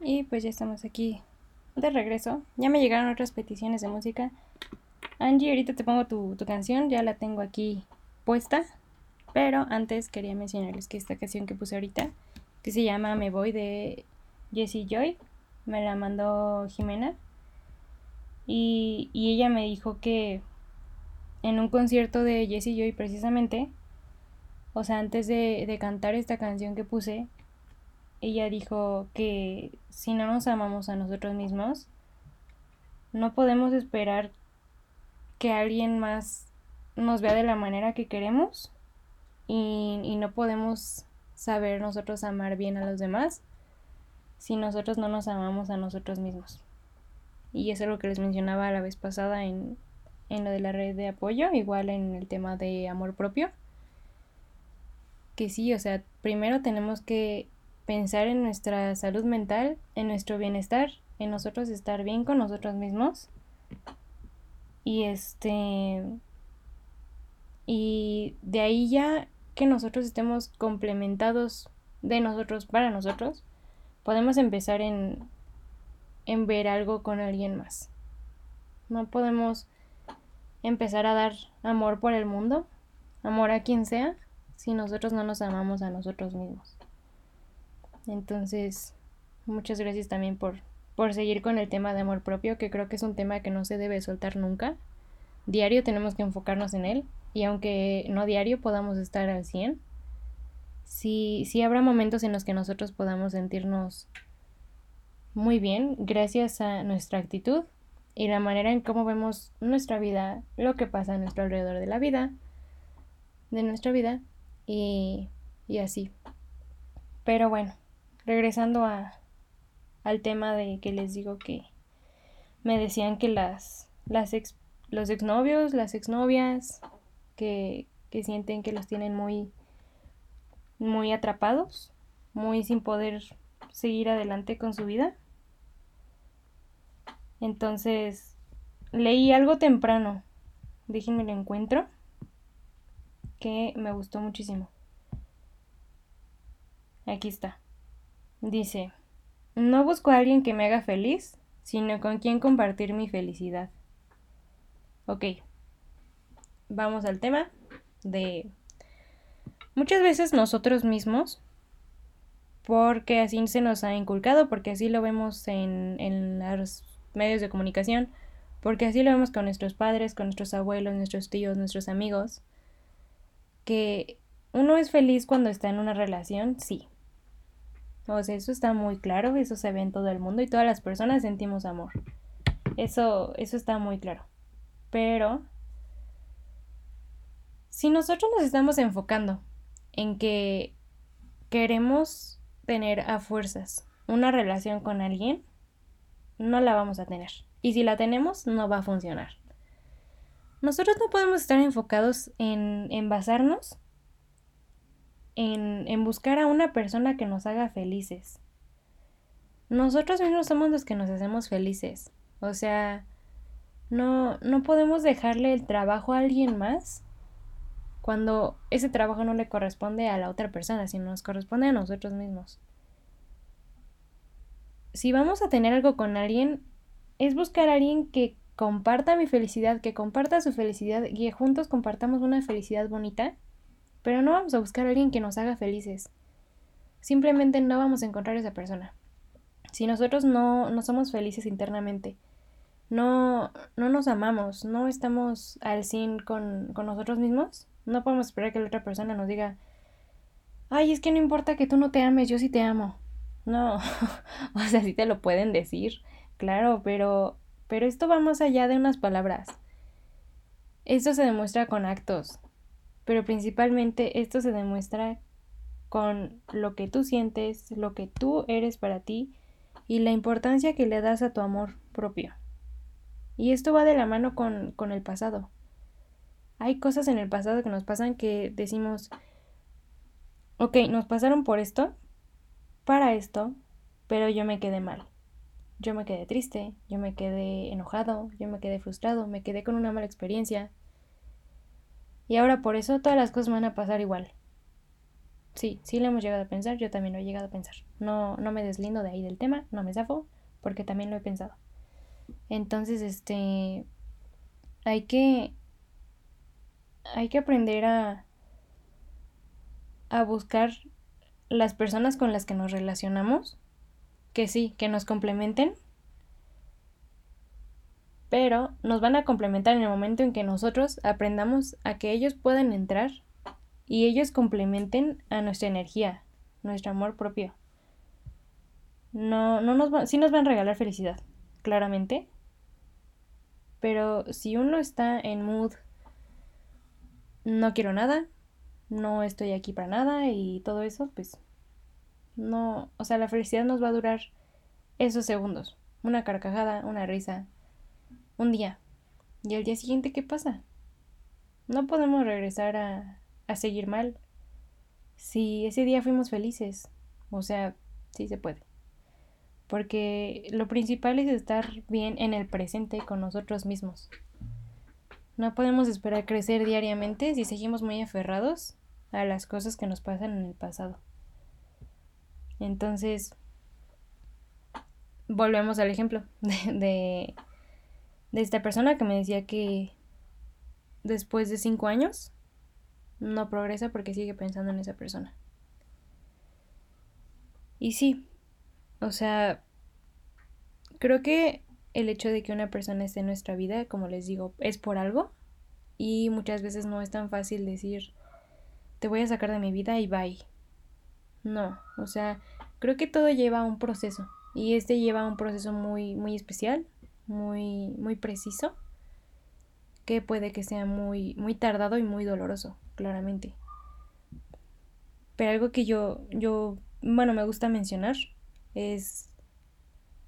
Y pues ya estamos aquí de regreso. Ya me llegaron otras peticiones de música. Angie, ahorita te pongo tu, tu canción, ya la tengo aquí puesta. Pero antes quería mencionarles que esta canción que puse ahorita, que se llama Me Voy de Jessie Joy, me la mandó Jimena. Y, y ella me dijo que en un concierto de Jessie Joy precisamente, o sea, antes de, de cantar esta canción que puse, ella dijo que si no nos amamos a nosotros mismos, no podemos esperar que alguien más nos vea de la manera que queremos y, y no podemos saber nosotros amar bien a los demás si nosotros no nos amamos a nosotros mismos. Y eso es lo que les mencionaba la vez pasada en, en lo de la red de apoyo, igual en el tema de amor propio. Que sí, o sea, primero tenemos que pensar en nuestra salud mental, en nuestro bienestar, en nosotros estar bien con nosotros mismos. Y este. Y de ahí ya que nosotros estemos complementados de nosotros para nosotros, podemos empezar en, en ver algo con alguien más. No podemos empezar a dar amor por el mundo, amor a quien sea, si nosotros no nos amamos a nosotros mismos. Entonces, Muchas gracias también por, por seguir con el tema de amor propio, que creo que es un tema que no se debe soltar nunca. Diario tenemos que enfocarnos en él y aunque no diario podamos estar al 100, sí, sí habrá momentos en los que nosotros podamos sentirnos muy bien gracias a nuestra actitud y la manera en cómo vemos nuestra vida, lo que pasa a nuestro alrededor de la vida, de nuestra vida y, y así. Pero bueno, regresando a, al tema de que les digo que me decían que las, las ex, los exnovios, las exnovias, que, que sienten que los tienen muy, muy atrapados, muy sin poder seguir adelante con su vida. Entonces, leí algo temprano, déjenme lo encuentro, que me gustó muchísimo. Aquí está. Dice, no busco a alguien que me haga feliz, sino con quien compartir mi felicidad. Ok, vamos al tema de... Muchas veces nosotros mismos, porque así se nos ha inculcado, porque así lo vemos en, en los medios de comunicación, porque así lo vemos con nuestros padres, con nuestros abuelos, nuestros tíos, nuestros amigos, que uno es feliz cuando está en una relación, sí, o sea, eso está muy claro, eso se ve en todo el mundo y todas las personas sentimos amor. Eso, eso está muy claro. Pero si nosotros nos estamos enfocando en que queremos tener a fuerzas una relación con alguien, no la vamos a tener. Y si la tenemos, no va a funcionar. Nosotros no podemos estar enfocados en, en basarnos en, buscar a una persona que nos haga felices. Nosotros mismos somos los que nos hacemos felices. O sea, no, no podemos dejarle el trabajo a alguien más cuando ese trabajo no le corresponde a la otra persona, sino nos corresponde a nosotros mismos. Si vamos a tener algo con alguien, es buscar a alguien que comparta mi felicidad, que comparta su felicidad y que juntos compartamos una felicidad bonita pero no vamos a buscar a alguien que nos haga felices. Simplemente no vamos a encontrar a esa persona. Si nosotros no, no somos felices internamente, no, no nos amamos, no estamos al 100 con, con nosotros mismos, no podemos esperar que la otra persona nos diga, ay, es que no importa que tú no te ames, yo sí te amo. No, o sea, sí te lo pueden decir, claro, pero, pero esto va más allá de unas palabras. Esto se demuestra con actos pero principalmente esto se demuestra con lo que tú sientes, lo que tú eres para ti y la importancia que le das a tu amor propio. Y esto va de la mano con, con el pasado. Hay cosas en el pasado que nos pasan que decimos, ok, nos pasaron por esto, para esto, pero yo me quedé mal. Yo me quedé triste, yo me quedé enojado, yo me quedé frustrado, me quedé con una mala experiencia, y ahora por eso todas las cosas van a pasar igual. Sí, sí lo hemos llegado a pensar, yo también lo he llegado a pensar. No, no me deslindo de ahí del tema, no me zafo, porque también lo he pensado. Entonces, este, hay que, hay que aprender a, a buscar las personas con las que nos relacionamos, que sí, que nos complementen, pero nos van a complementar en el momento en que nosotros aprendamos a que ellos puedan entrar y ellos complementen a nuestra energía, nuestro amor propio. No, no nos sí nos van a regalar felicidad, claramente. Pero si uno está en mood, no quiero nada, no estoy aquí para nada y todo eso, pues no, o sea, la felicidad nos va a durar esos segundos. Una carcajada, una risa, un día. ¿Y al día siguiente qué pasa? No podemos regresar a, a seguir mal. Si ese día fuimos felices, o sea, sí se puede. Porque lo principal es estar bien en el presente con nosotros mismos. No podemos esperar crecer diariamente si seguimos muy aferrados a las cosas que nos pasan en el pasado. Entonces, volvemos al ejemplo de, de de esta persona que me decía que después de cinco años no progresa porque sigue pensando en esa persona. Y sí, o sea, creo que el hecho de que una persona esté en nuestra vida, como les digo, es por algo. Y muchas veces no es tan fácil decir, te voy a sacar de mi vida y bye. No, o sea, creo que todo lleva un proceso. Y este lleva un proceso muy, muy especial, muy, muy preciso, que puede que sea muy, muy tardado y muy doloroso, claramente. Pero algo que yo, yo, bueno, me gusta mencionar es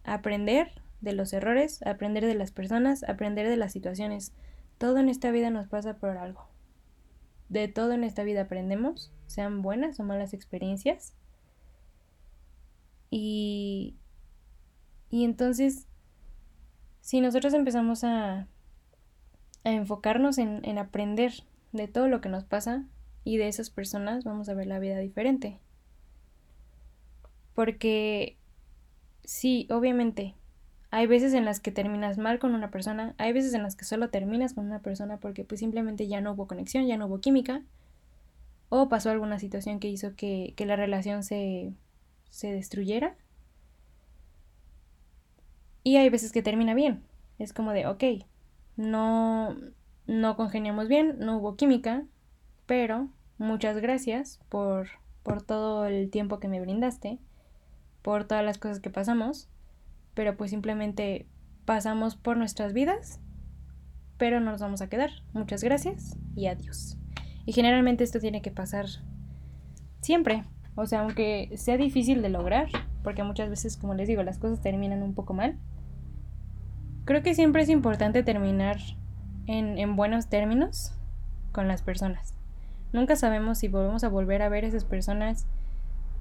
aprender de los errores, aprender de las personas, aprender de las situaciones. Todo en esta vida nos pasa por algo. De todo en esta vida aprendemos, sean buenas o malas experiencias. Y, y entonces, si nosotros empezamos a, a enfocarnos en, en aprender de todo lo que nos pasa y de esas personas, vamos a ver la vida diferente. Porque sí, obviamente, hay veces en las que terminas mal con una persona, hay veces en las que solo terminas con una persona porque pues simplemente ya no hubo conexión, ya no hubo química, o pasó alguna situación que hizo que, que la relación se, se destruyera. Y hay veces que termina bien. Es como de, ok, no, no congeniamos bien, no hubo química, pero muchas gracias por, por todo el tiempo que me brindaste, por todas las cosas que pasamos pero pues simplemente pasamos por nuestras vidas, pero no nos vamos a quedar. Muchas gracias y adiós. Y generalmente esto tiene que pasar siempre, o sea, aunque sea difícil de lograr, porque muchas veces, como les digo, las cosas terminan un poco mal, creo que siempre es importante terminar en, en buenos términos con las personas. Nunca sabemos si volvemos a volver a ver a esas personas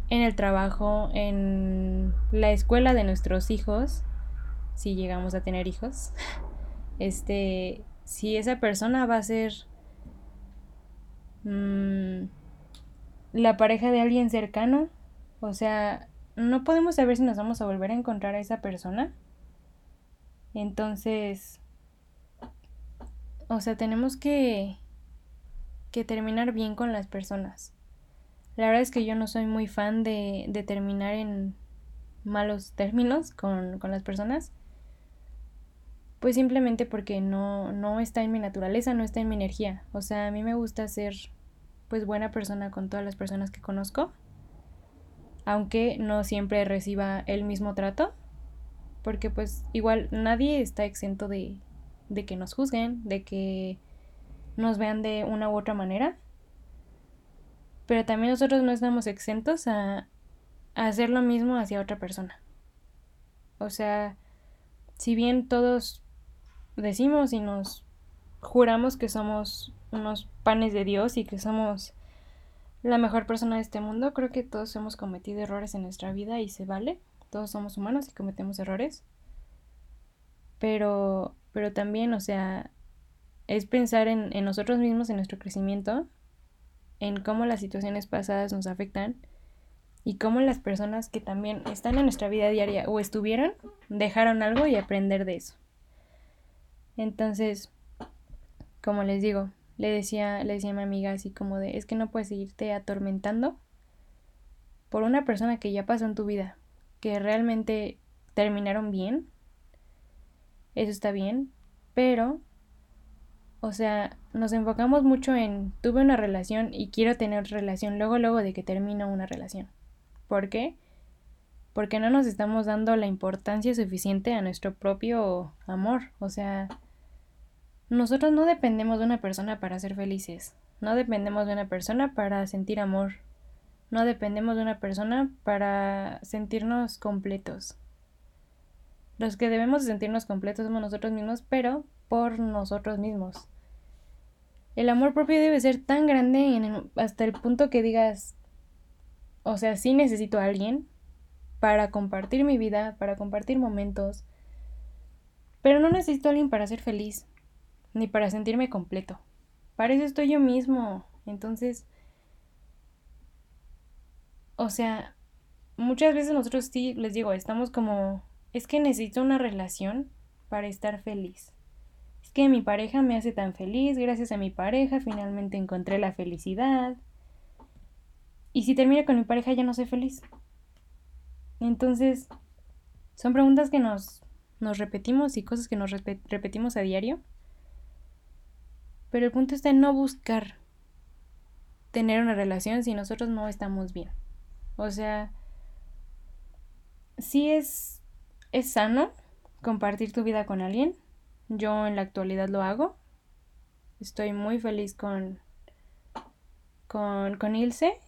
en el trabajo, en la escuela de nuestros hijos, si llegamos a tener hijos, este, si esa persona va a ser mm, la pareja de alguien cercano, o sea, no podemos saber si nos vamos a volver a encontrar a esa persona. Entonces, o sea, tenemos que, que terminar bien con las personas. La verdad es que yo no soy muy fan de, terminar en malos términos con, con, las personas. Pues simplemente porque no, no está en mi naturaleza, no está en mi energía. O sea, a mí me gusta ser pues buena persona con todas las personas que conozco. Aunque no siempre reciba el mismo trato. Porque pues igual nadie está exento de, de que nos juzguen, de que nos vean de una u otra manera pero también nosotros no estamos exentos a, hacer lo mismo hacia otra persona. O sea, si bien todos decimos y nos juramos que somos unos panes de Dios y que somos la mejor persona de este mundo, creo que todos hemos cometido errores en nuestra vida y se vale. Todos somos humanos y cometemos errores. Pero, pero también, o sea, es pensar en, en nosotros mismos, en nuestro crecimiento en cómo las situaciones pasadas nos afectan y cómo las personas que también están en nuestra vida diaria o estuvieron dejaron algo y aprender de eso. Entonces, como les digo, le decía, le decía a mi amiga así como de, es que no puedes seguirte atormentando por una persona que ya pasó en tu vida, que realmente terminaron bien. Eso está bien, pero o sea, nos enfocamos mucho en tuve una relación y quiero tener relación luego, luego de que termino una relación. ¿Por qué? Porque no nos estamos dando la importancia suficiente a nuestro propio amor. O sea, nosotros no dependemos de una persona para ser felices. No dependemos de una persona para sentir amor. No dependemos de una persona para sentirnos completos. Los que debemos sentirnos completos somos nosotros mismos, pero por nosotros mismos. El amor propio debe ser tan grande hasta el punto que digas, o sea, sí necesito a alguien para compartir mi vida, para compartir momentos, pero no necesito a alguien para ser feliz, ni para sentirme completo. Para eso estoy yo mismo. Entonces, o sea, muchas veces nosotros sí, les digo, estamos como, es que necesito una relación para estar feliz que mi pareja me hace tan feliz, gracias a mi pareja finalmente encontré la felicidad. Y si termino con mi pareja ya no soy feliz. Entonces, son preguntas que nos, nos repetimos y cosas que nos repe- repetimos a diario. Pero el punto está en no buscar tener una relación si nosotros no estamos bien. O sea, sí es, es sano compartir tu vida con alguien. Yo en la actualidad lo hago. Estoy muy feliz con, con, con Ilse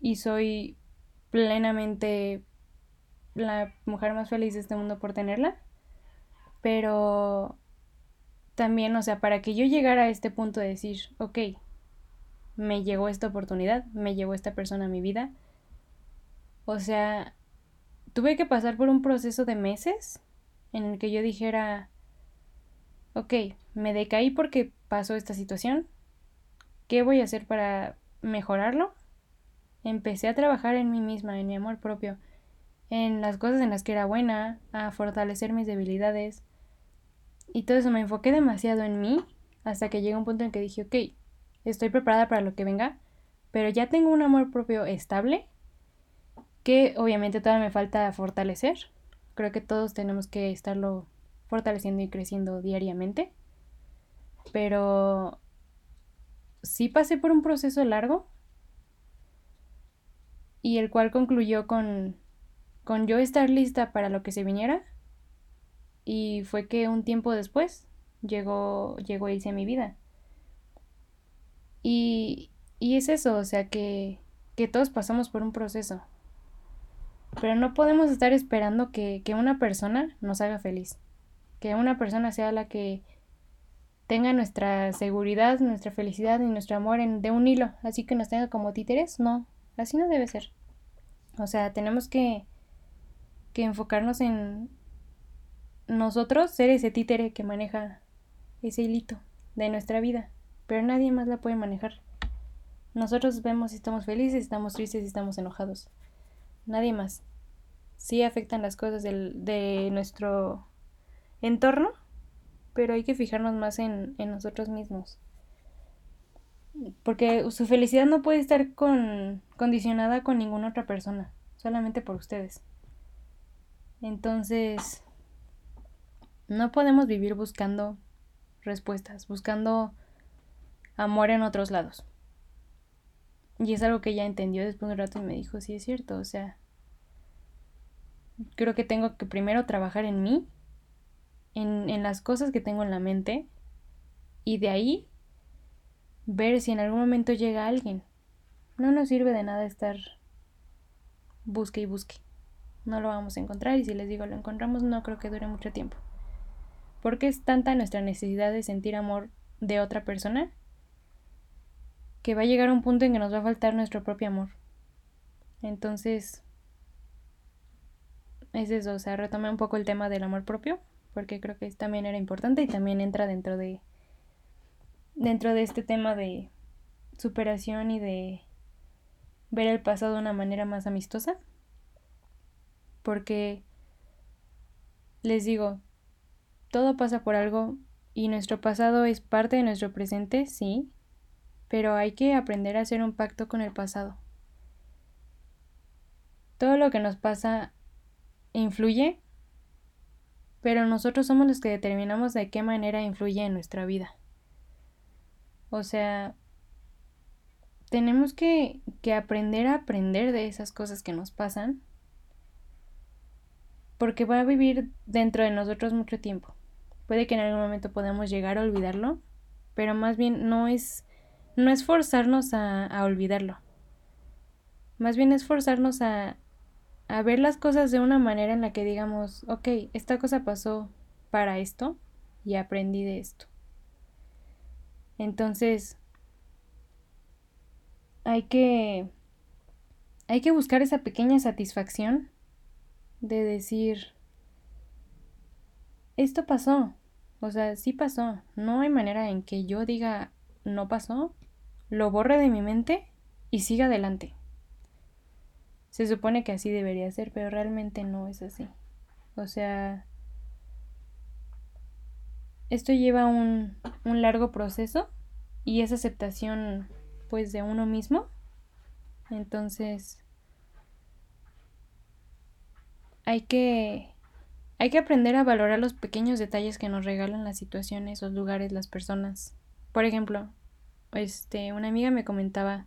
y soy plenamente la mujer más feliz de este mundo por tenerla. Pero también, o sea, para que yo llegara a este punto de decir, ok, me llegó esta oportunidad, me llegó esta persona a mi vida. O sea, tuve que pasar por un proceso de meses en el que yo dijera, ok, me decaí porque pasó esta situación, ¿qué voy a hacer para mejorarlo? Empecé a trabajar en mí misma, en mi amor propio, en las cosas en las que era buena, a fortalecer mis debilidades. Y todo eso me enfoqué demasiado en mí hasta que llegó un punto en que dije, ok, estoy preparada para lo que venga, pero ya tengo un amor propio estable que obviamente todavía me falta fortalecer. Creo que todos tenemos que estarlo fortaleciendo y creciendo diariamente. Pero sí pasé por un proceso largo y el cual concluyó con, con yo estar lista para lo que se viniera. Y fue que un tiempo después llegó, llegó Ilse a mi vida. Y, y es eso, o sea, que, que todos pasamos por un proceso. Pero no podemos estar esperando que, que una persona nos haga feliz. Que una persona sea la que tenga nuestra seguridad, nuestra felicidad y nuestro amor en, de un hilo. Así que nos tenga como títeres. No, así no debe ser. O sea, tenemos que, que enfocarnos en nosotros ser ese títere que maneja ese hilito de nuestra vida. Pero nadie más la puede manejar. Nosotros vemos si estamos felices, si estamos tristes, si estamos enojados. Nadie más. Sí afectan las cosas del, de nuestro entorno, pero hay que fijarnos más en, en nosotros mismos. Porque su felicidad no puede estar con, condicionada con ninguna otra persona, solamente por ustedes. Entonces, no podemos vivir buscando respuestas, buscando amor en otros lados. Y es algo que ella entendió después de un rato y me dijo, sí es cierto, o sea, creo que tengo que primero trabajar en mí, en, en las cosas que tengo en la mente, y de ahí ver si en algún momento llega alguien. No nos sirve de nada estar busque y busque. No lo vamos a encontrar y si les digo lo encontramos no creo que dure mucho tiempo. Porque es tanta nuestra necesidad de sentir amor de otra persona que va a llegar un punto en que nos va a faltar nuestro propio amor. Entonces, es eso, o sea, retomé un poco el tema del amor propio, porque creo que también era importante y también entra dentro de dentro de este tema de superación y de ver el pasado de una manera más amistosa. Porque les digo, todo pasa por algo y nuestro pasado es parte de nuestro presente, sí, pero hay que aprender a hacer un pacto con el pasado. Todo lo que nos pasa influye, pero nosotros somos los que determinamos de qué manera influye en nuestra vida. O sea, tenemos que, que aprender a aprender de esas cosas que nos pasan, porque va a vivir dentro de nosotros mucho tiempo. Puede que en algún momento podamos llegar a olvidarlo, pero más bien no es, no es forzarnos a, a olvidarlo. Más bien es forzarnos a, a ver las cosas de una manera en la que digamos, ok, esta cosa pasó para esto y aprendí de esto. Entonces, hay que, hay que buscar esa pequeña satisfacción de decir, esto pasó, o sea, sí pasó, no hay manera en que yo diga, no pasó, lo borre de mi mente y siga adelante. Se supone que así debería ser, pero realmente no es así. O sea, esto lleva un, un largo proceso y es aceptación pues de uno mismo. Entonces, hay que hay que aprender a valorar los pequeños detalles que nos regalan las situaciones, los lugares, las personas. Por ejemplo, este, una amiga me comentaba,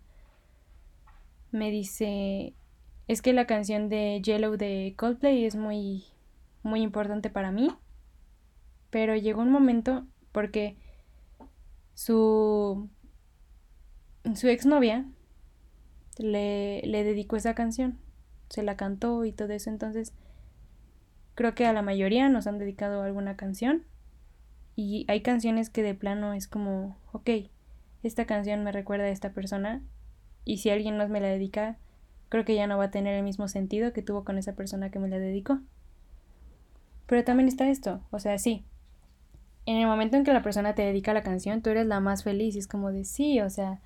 me dice, es que la canción de Yellow de Coldplay es muy, muy importante para mí, pero llegó un momento porque su, su exnovia le, le dedicó esa canción, se la cantó y todo eso, entonces Creo que a la mayoría nos han dedicado alguna canción. Y hay canciones que de plano es como, ok, esta canción me recuerda a esta persona. Y si alguien más me la dedica, creo que ya no va a tener el mismo sentido que tuvo con esa persona que me la dedicó. Pero también está esto, o sea, sí. En el momento en que la persona te dedica la canción, tú eres la más feliz y es como de sí, o sea,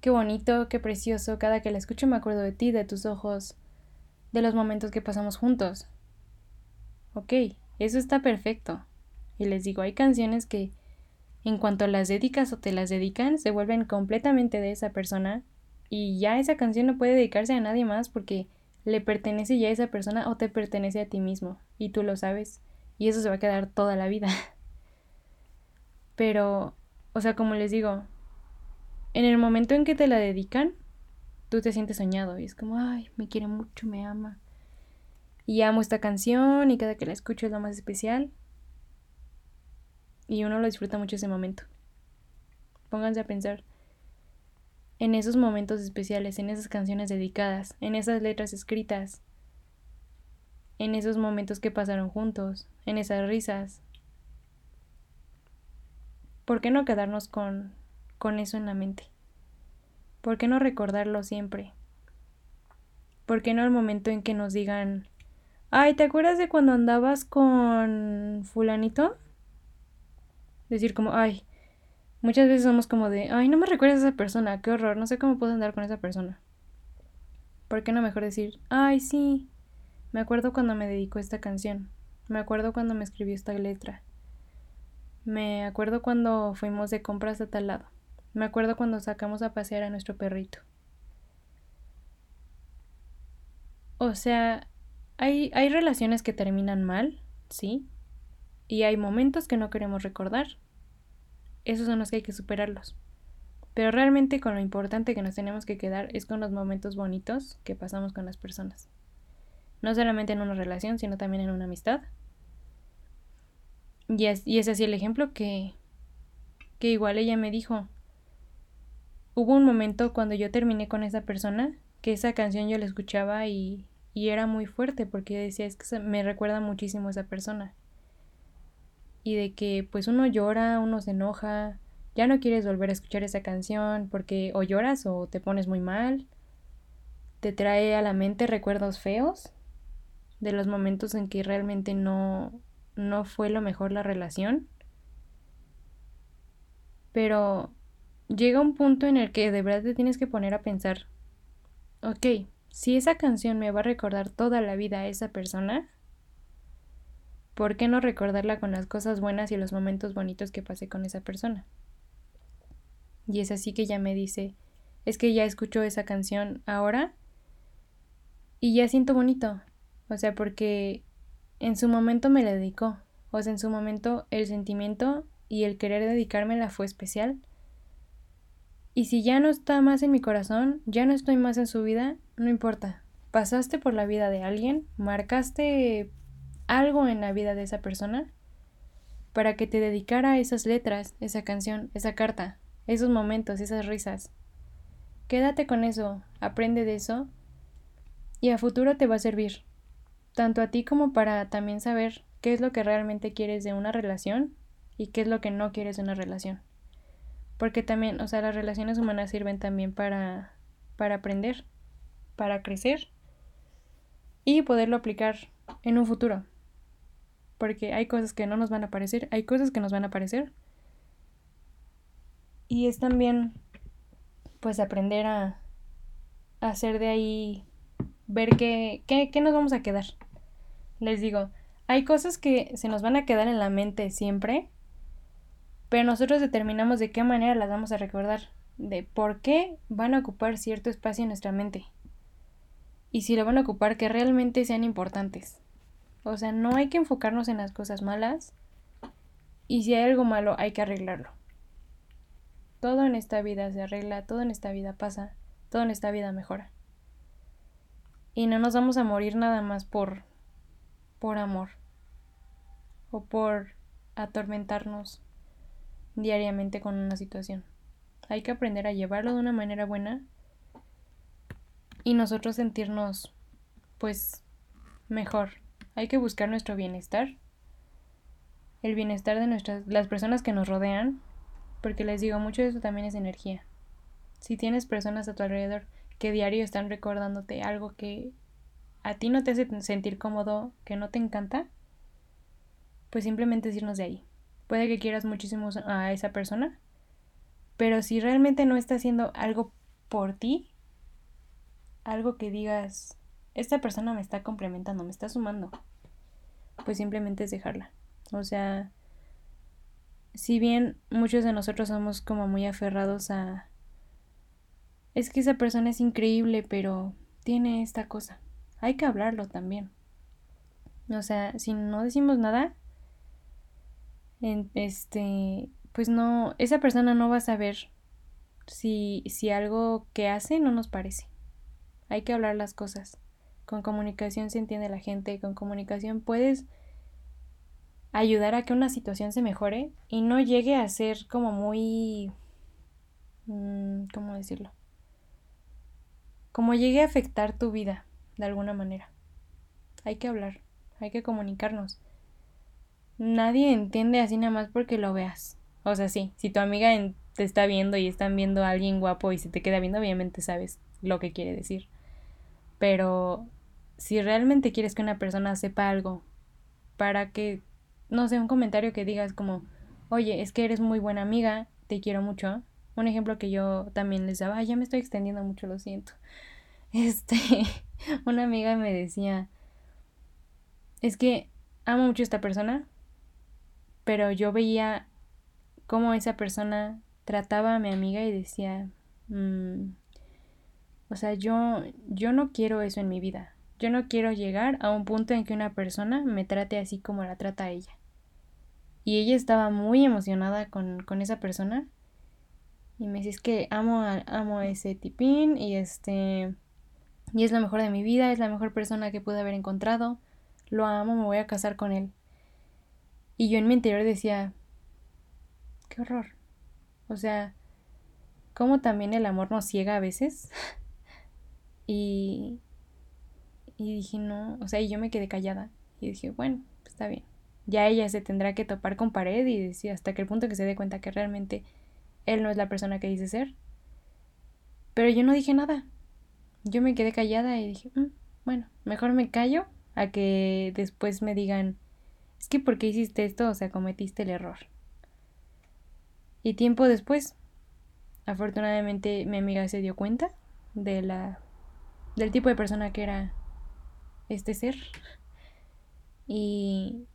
qué bonito, qué precioso, cada que la escucho me acuerdo de ti, de tus ojos, de los momentos que pasamos juntos. Ok, eso está perfecto. Y les digo, hay canciones que en cuanto las dedicas o te las dedican, se vuelven completamente de esa persona y ya esa canción no puede dedicarse a nadie más porque le pertenece ya a esa persona o te pertenece a ti mismo y tú lo sabes y eso se va a quedar toda la vida. Pero, o sea, como les digo, en el momento en que te la dedican, tú te sientes soñado y es como, ay, me quiere mucho, me ama y amo esta canción y cada que la escucho es lo más especial. Y uno lo disfruta mucho ese momento. Pónganse a pensar en esos momentos especiales, en esas canciones dedicadas, en esas letras escritas, en esos momentos que pasaron juntos, en esas risas. ¿Por qué no quedarnos con, con eso en la mente? ¿Por qué no recordarlo siempre? ¿Por qué no el momento en que nos digan, Ay, ¿te acuerdas de cuando andabas con fulanito? Decir como, ay, muchas veces somos como de, ay, no me recuerdas a esa persona, qué horror, no sé cómo puedo andar con esa persona. ¿Por qué no mejor decir, ay, sí, me acuerdo cuando me dedicó esta canción, me acuerdo cuando me escribió esta letra, me acuerdo cuando fuimos de compras a tal lado, me acuerdo cuando sacamos a pasear a nuestro perrito. O sea, hay, hay relaciones que terminan mal, sí, y hay momentos que no queremos recordar. Esos son los que hay que superarlos. Pero realmente con lo importante que nos tenemos que quedar es con los momentos bonitos que pasamos con las personas. No solamente en una relación, sino también en una amistad. Y es, y es así el ejemplo que, que igual ella me dijo. Hubo un momento cuando yo terminé con esa persona que esa canción yo la escuchaba y y era muy fuerte porque decía, es que me recuerda muchísimo esa persona. Y de que pues uno llora, uno se enoja, ya no quieres volver a escuchar esa canción porque o lloras o te pones muy mal, te trae a la mente recuerdos feos de los momentos en que realmente no, no fue lo mejor la relación. Pero llega un punto en el que de verdad te tienes que poner a pensar, ok, si esa canción me va a recordar toda la vida a esa persona, ¿por qué no recordarla con las cosas buenas y los momentos bonitos que pasé con esa persona? Y es así que ella me dice, es que ya escucho esa canción ahora y ya siento bonito. O sea, porque en su momento me la dedicó. O sea, en su momento el sentimiento y el querer dedicármela fue especial. Y si ya no está más en mi corazón, ya no estoy más en su vida, no importa. Pasaste por la vida de alguien, marcaste algo en la vida de esa persona para que te dedicara esas letras, esa canción, esa carta, esos momentos, esas risas. Quédate con eso, aprende de eso y a futuro te va a servir, tanto a ti como para también saber qué es lo que realmente quieres de una relación y qué es lo que no quieres de una relación. Porque también, o sea, las relaciones humanas sirven también para, para aprender para crecer y poderlo aplicar en un futuro. Porque hay cosas que no nos van a aparecer, hay cosas que nos van a aparecer. Y es también, pues, aprender a, hacer de ahí, ver qué, qué, qué nos vamos a quedar. Les digo, hay cosas que se nos van a quedar en la mente siempre, pero nosotros determinamos de qué manera las vamos a recordar, de por qué van a ocupar cierto espacio en nuestra mente. y si lo van a ocupar que realmente sean importantes. O sea, no hay que enfocarnos en las cosas malas y si hay algo malo hay que arreglarlo. Todo en esta vida se arregla, todo en esta vida pasa, todo en esta vida mejora. Y no nos vamos a morir nada más por por amor o por atormentarnos diariamente con una situación. Hay que aprender a llevarlo de una manera buena y nosotros sentirnos pues mejor. Hay que buscar nuestro bienestar, el bienestar de nuestras las personas que nos rodean, porque les digo, mucho de eso también es energía. Si tienes personas a tu alrededor que diario están recordándote algo que a ti no te hace sentir cómodo, que no te encanta, pues simplemente es irnos de ahí. Puede que quieras muchísimo a esa persona, pero si realmente no está haciendo algo por ti, algo que digas, esta persona me está complementando, me está sumando, pues simplemente es dejarla. O sea, si bien muchos de nosotros somos como muy aferrados a... Es que esa persona es increíble, pero tiene esta cosa. Hay que hablarlo también. O sea, si no decimos nada, este, pues no, esa persona no va a saber si, si algo que hace no nos parece. Hay que hablar las cosas. Con comunicación se entiende la gente, con comunicación puedes ayudar a que una situación se mejore y no llegue a ser como muy... Mm, ¿Cómo decirlo? Como llegue a afectar tu vida de alguna manera. Hay que hablar, hay que comunicarnos. Nadie entiende así nada más porque lo veas. O sea, sí, si tu amiga te está viendo y están viendo a alguien guapo y se te queda viendo, obviamente sabes lo que quiere decir. Pero si realmente quieres que una persona sepa algo, para que, no sé, un comentario que digas como, oye, es que eres muy buena amiga, te quiero mucho. Un ejemplo que yo también les daba, ya me estoy extendiendo mucho, lo siento. Este, una amiga me decía, es que amo mucho a esta persona, pero yo veía cómo esa persona trataba a mi amiga y decía, mmm, o sea, yo, yo no quiero eso en mi vida. Yo no quiero llegar a un punto en que una persona me trate así como la trata a ella. Y ella estaba muy emocionada con, con esa persona. Y me dice, es que amo a, amo ese tipín y este... Y es lo mejor de mi vida, es la mejor persona que pude haber encontrado. Lo amo, me voy a casar con él. Y yo en mi interior decía, qué horror. O sea, cómo también el amor nos ciega a veces. Y, y dije, no, o sea, y yo me quedé callada. Y dije, bueno, está bien. Ya ella se tendrá que topar con pared y decir hasta que el punto que se dé cuenta que realmente él no es la persona que dice ser. Pero yo no dije nada. Yo me quedé callada y dije, mm, bueno, mejor me callo a que después me digan, es que ¿por qué hiciste esto? O sea, cometiste el error. Y tiempo después, afortunadamente mi amiga se dio cuenta de la del tipo de persona que era este ser. Y,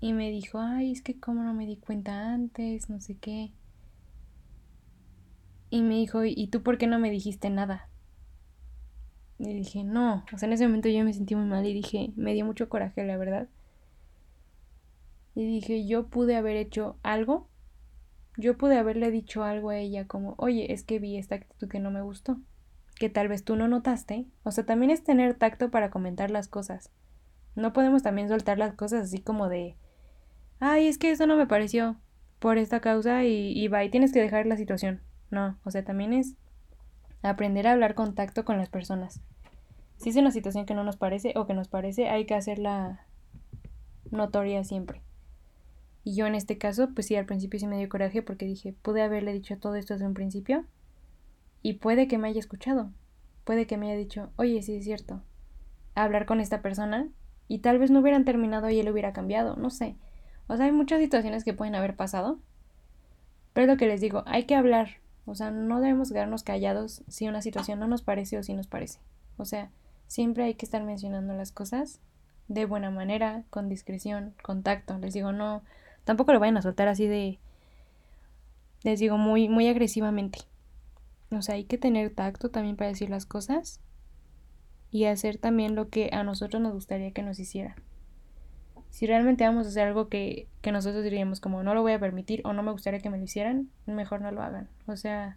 y me dijo, ay, es que como no me di cuenta antes, no sé qué. Y me dijo, ¿y tú por qué no me dijiste nada? Y dije, no, o sea, en ese momento yo me sentí muy mal y dije, me dio mucho coraje, la verdad. Y dije, yo pude haber hecho algo, yo pude haberle dicho algo a ella como, oye, es que vi esta actitud que no me gustó que tal vez tú no notaste. O sea, también es tener tacto para comentar las cosas. No podemos también soltar las cosas así como de, ay, es que eso no me pareció por esta causa y, y va, y tienes que dejar la situación. No, o sea, también es aprender a hablar con tacto con las personas. Si es una situación que no nos parece o que nos parece, hay que hacerla notoria siempre. Y yo en este caso, pues sí, al principio sí me dio coraje porque dije, pude haberle dicho todo esto desde un principio y puede que me haya escuchado, puede que me haya dicho, oye, sí es cierto, hablar con esta persona y tal vez no hubieran terminado y él hubiera cambiado, no sé. O sea, hay muchas situaciones que pueden haber pasado. Pero es lo que les digo, hay que hablar. O sea, no debemos quedarnos callados si una situación no nos parece o si nos parece. O sea, siempre hay que estar mencionando las cosas de buena manera, con discreción, con tacto. Les digo, no, tampoco lo vayan a soltar así de, les digo, muy, muy agresivamente. O sea, hay que tener tacto también para decir las cosas. y hacer también lo que a nosotros nos gustaría que nos hicieran. Si realmente vamos a hacer algo que, que nosotros diríamos como no lo voy a permitir o no me gustaría que me lo hicieran, mejor no lo hagan. O sea,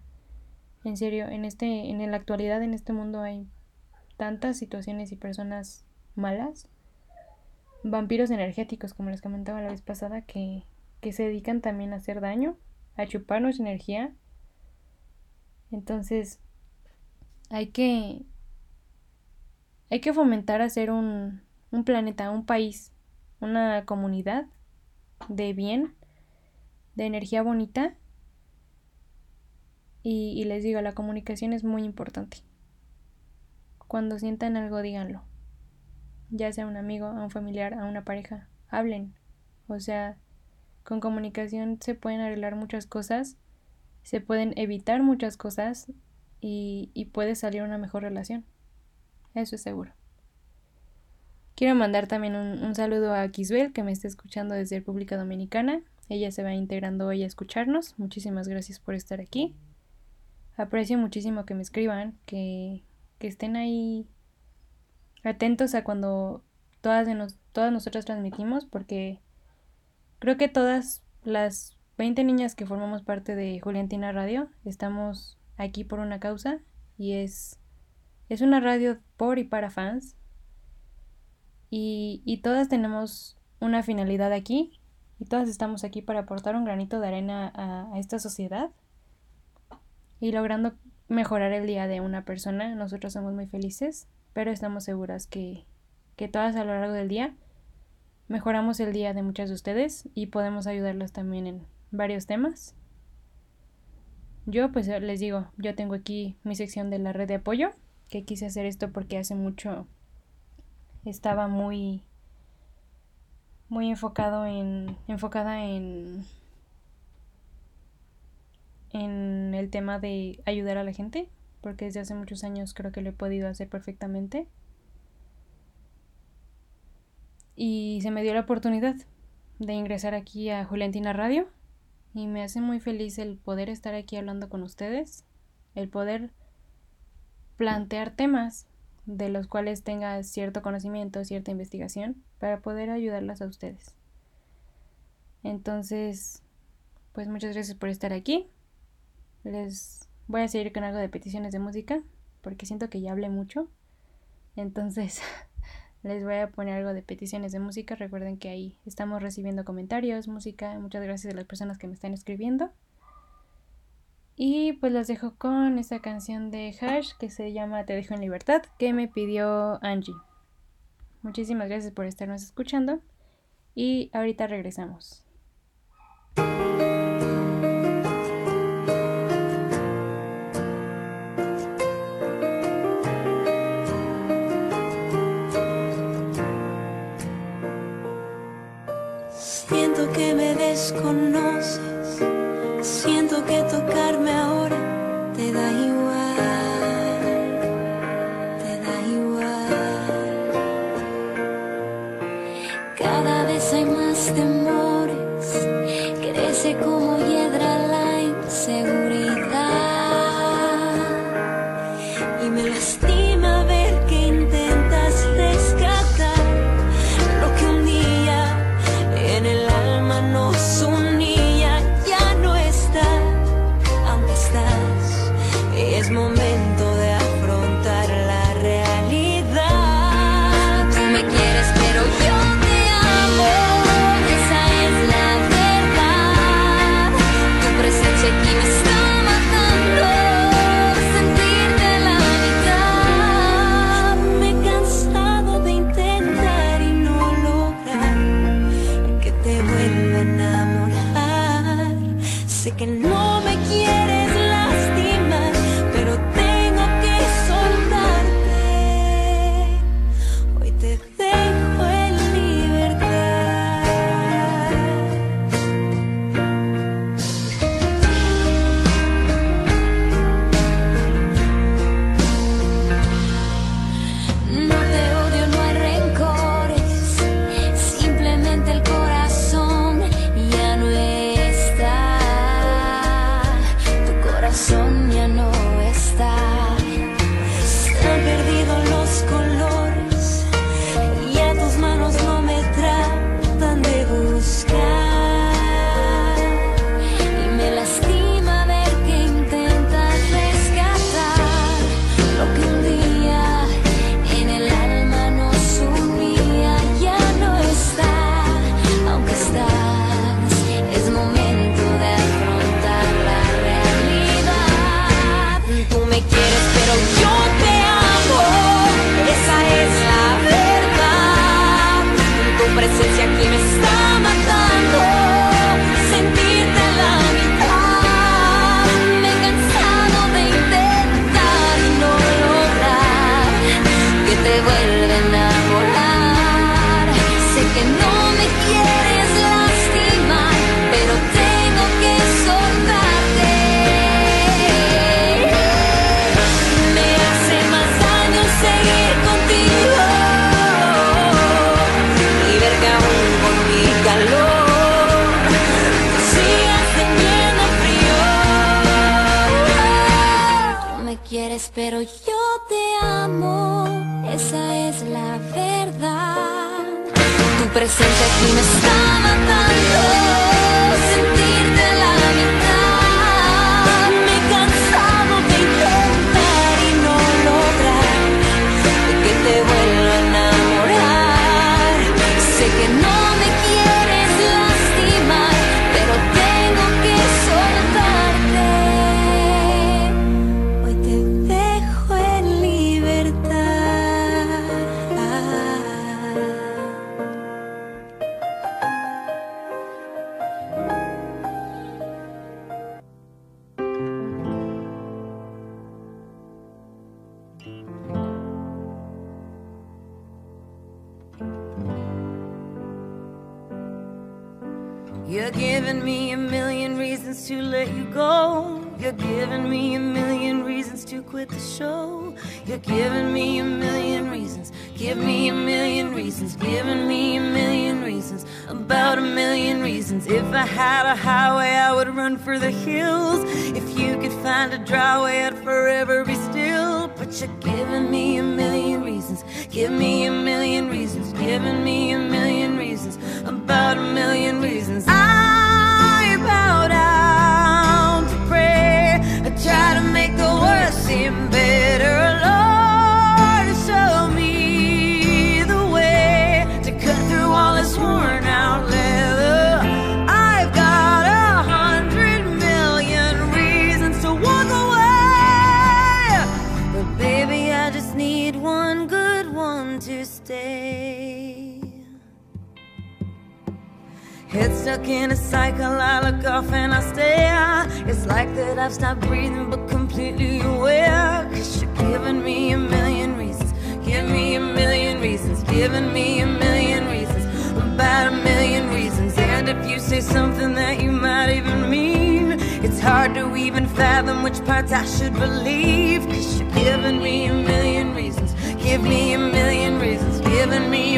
en serio, en este, en la actualidad en este mundo hay tantas situaciones y personas malas, vampiros energéticos, como les comentaba la vez pasada, que, que se dedican también a hacer daño, a chuparnos energía. Entonces, hay que, hay que fomentar hacer un, un planeta, un país, una comunidad de bien, de energía bonita. Y, y les digo, la comunicación es muy importante. Cuando sientan algo, díganlo. Ya sea a un amigo, a un familiar, a una pareja, hablen. O sea, con comunicación se pueden arreglar muchas cosas, se pueden evitar muchas cosas y, y puede salir una mejor relación. Eso es seguro. Quiero mandar también un, un saludo a Kisbel que me está escuchando desde República Dominicana. Ella se va integrando hoy a escucharnos. Muchísimas gracias por estar aquí. Aprecio muchísimo que me escriban, que, que estén ahí atentos a cuando todas, nos, todas nosotras transmitimos, porque creo que todas las 20 niñas que formamos parte de Juliantina Radio estamos aquí por una causa y es, es una radio por y para fans y, y todas tenemos una finalidad aquí y todas estamos aquí para aportar un granito de arena a, esta sociedad y logrando mejorar el día de una persona. Nosotros somos muy felices, pero estamos seguras que, que todas a lo largo del día mejoramos el día de muchas de ustedes y podemos ayudarlas también en varios temas. Yo pues les digo, yo tengo aquí mi sección de la red de apoyo, que quise hacer esto porque hace mucho estaba muy muy enfocado en enfocada en en el tema de ayudar a la gente, porque desde hace muchos años creo que lo he podido hacer perfectamente. Y se me dio la oportunidad de ingresar aquí a Juliantina Radio y me hace muy feliz el poder estar aquí hablando con ustedes, el poder plantear temas de los cuales tenga cierto conocimiento, cierta investigación, para poder ayudarlas a ustedes. Entonces, pues muchas gracias por estar aquí. Les voy a seguir con algo de peticiones de música, porque siento que ya hablé mucho. Entonces, les voy a poner algo de peticiones de música. Recuerden que ahí estamos recibiendo comentarios, música. Muchas gracias a las personas que me están escribiendo. Y pues los dejo con esta canción de Hash que se llama Te dejo en libertad, que me pidió Angie. Muchísimas gracias por estarnos escuchando y ahorita regresamos. Que me desconoces, siento que tocarme ahora te da igual, te da igual. Cada vez hay más temores, crece como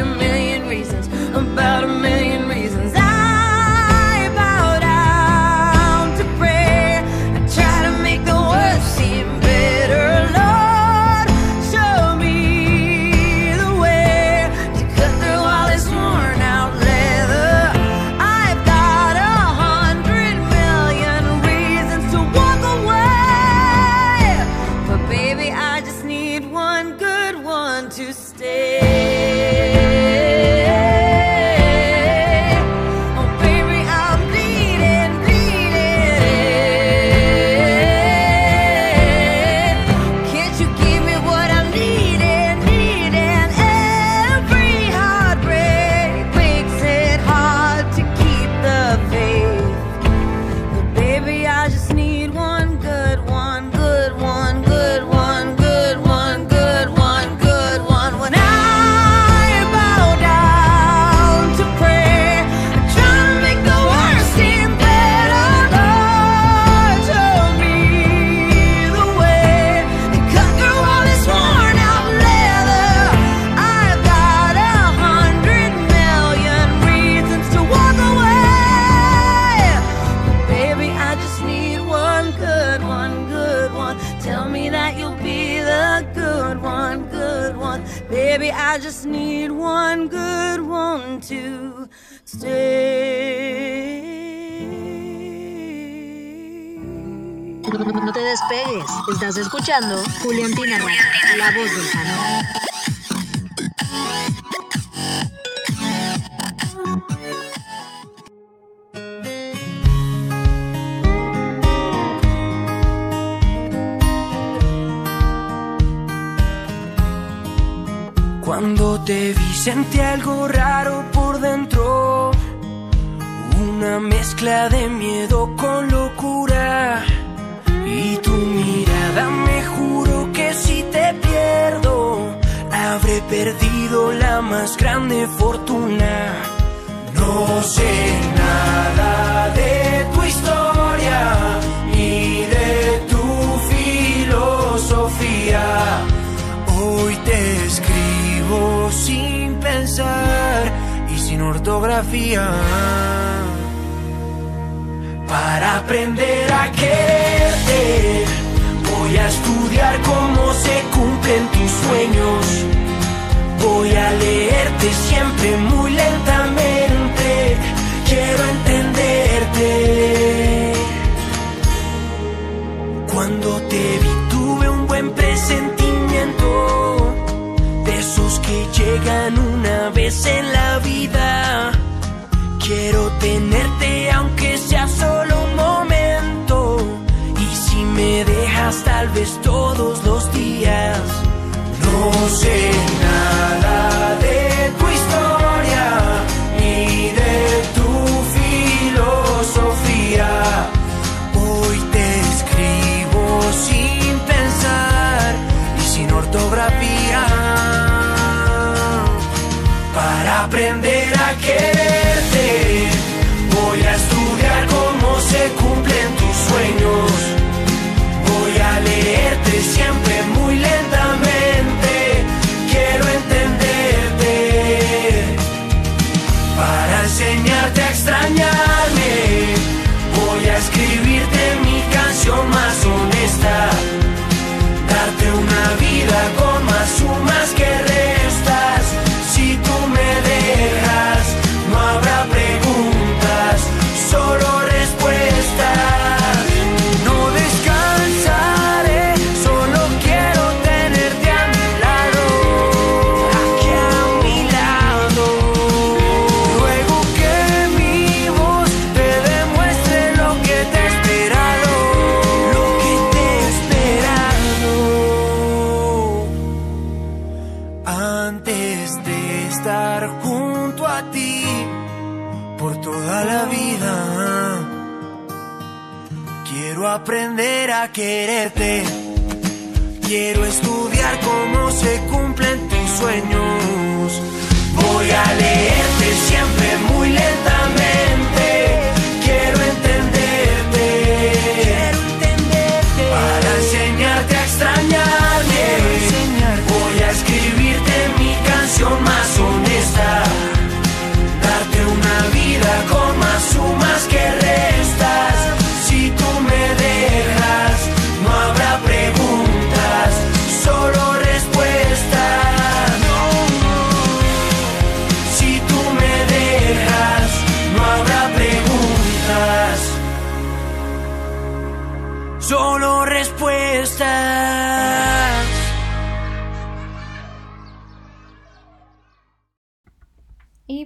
a million reasons about a million escuchando Juliantina Radio, la voz del canal. Cuando te vi sentí algo raro más grande fortuna. No sé nada de tu historia ni de tu filosofía. Hoy te escribo sin pensar y sin ortografía. Para aprender a quererte, voy a estudiar cómo se cumplen tus sueños Voy a leerte siempre muy lentamente. Quiero entenderte. Cuando te vi tuve un buen presentimiento. De esos que llegan una vez en la vida. Quiero tenerte aunque sea solo un momento. Y si me dejas tal vez todos los días. No sé. Quererte. Quiero estudiar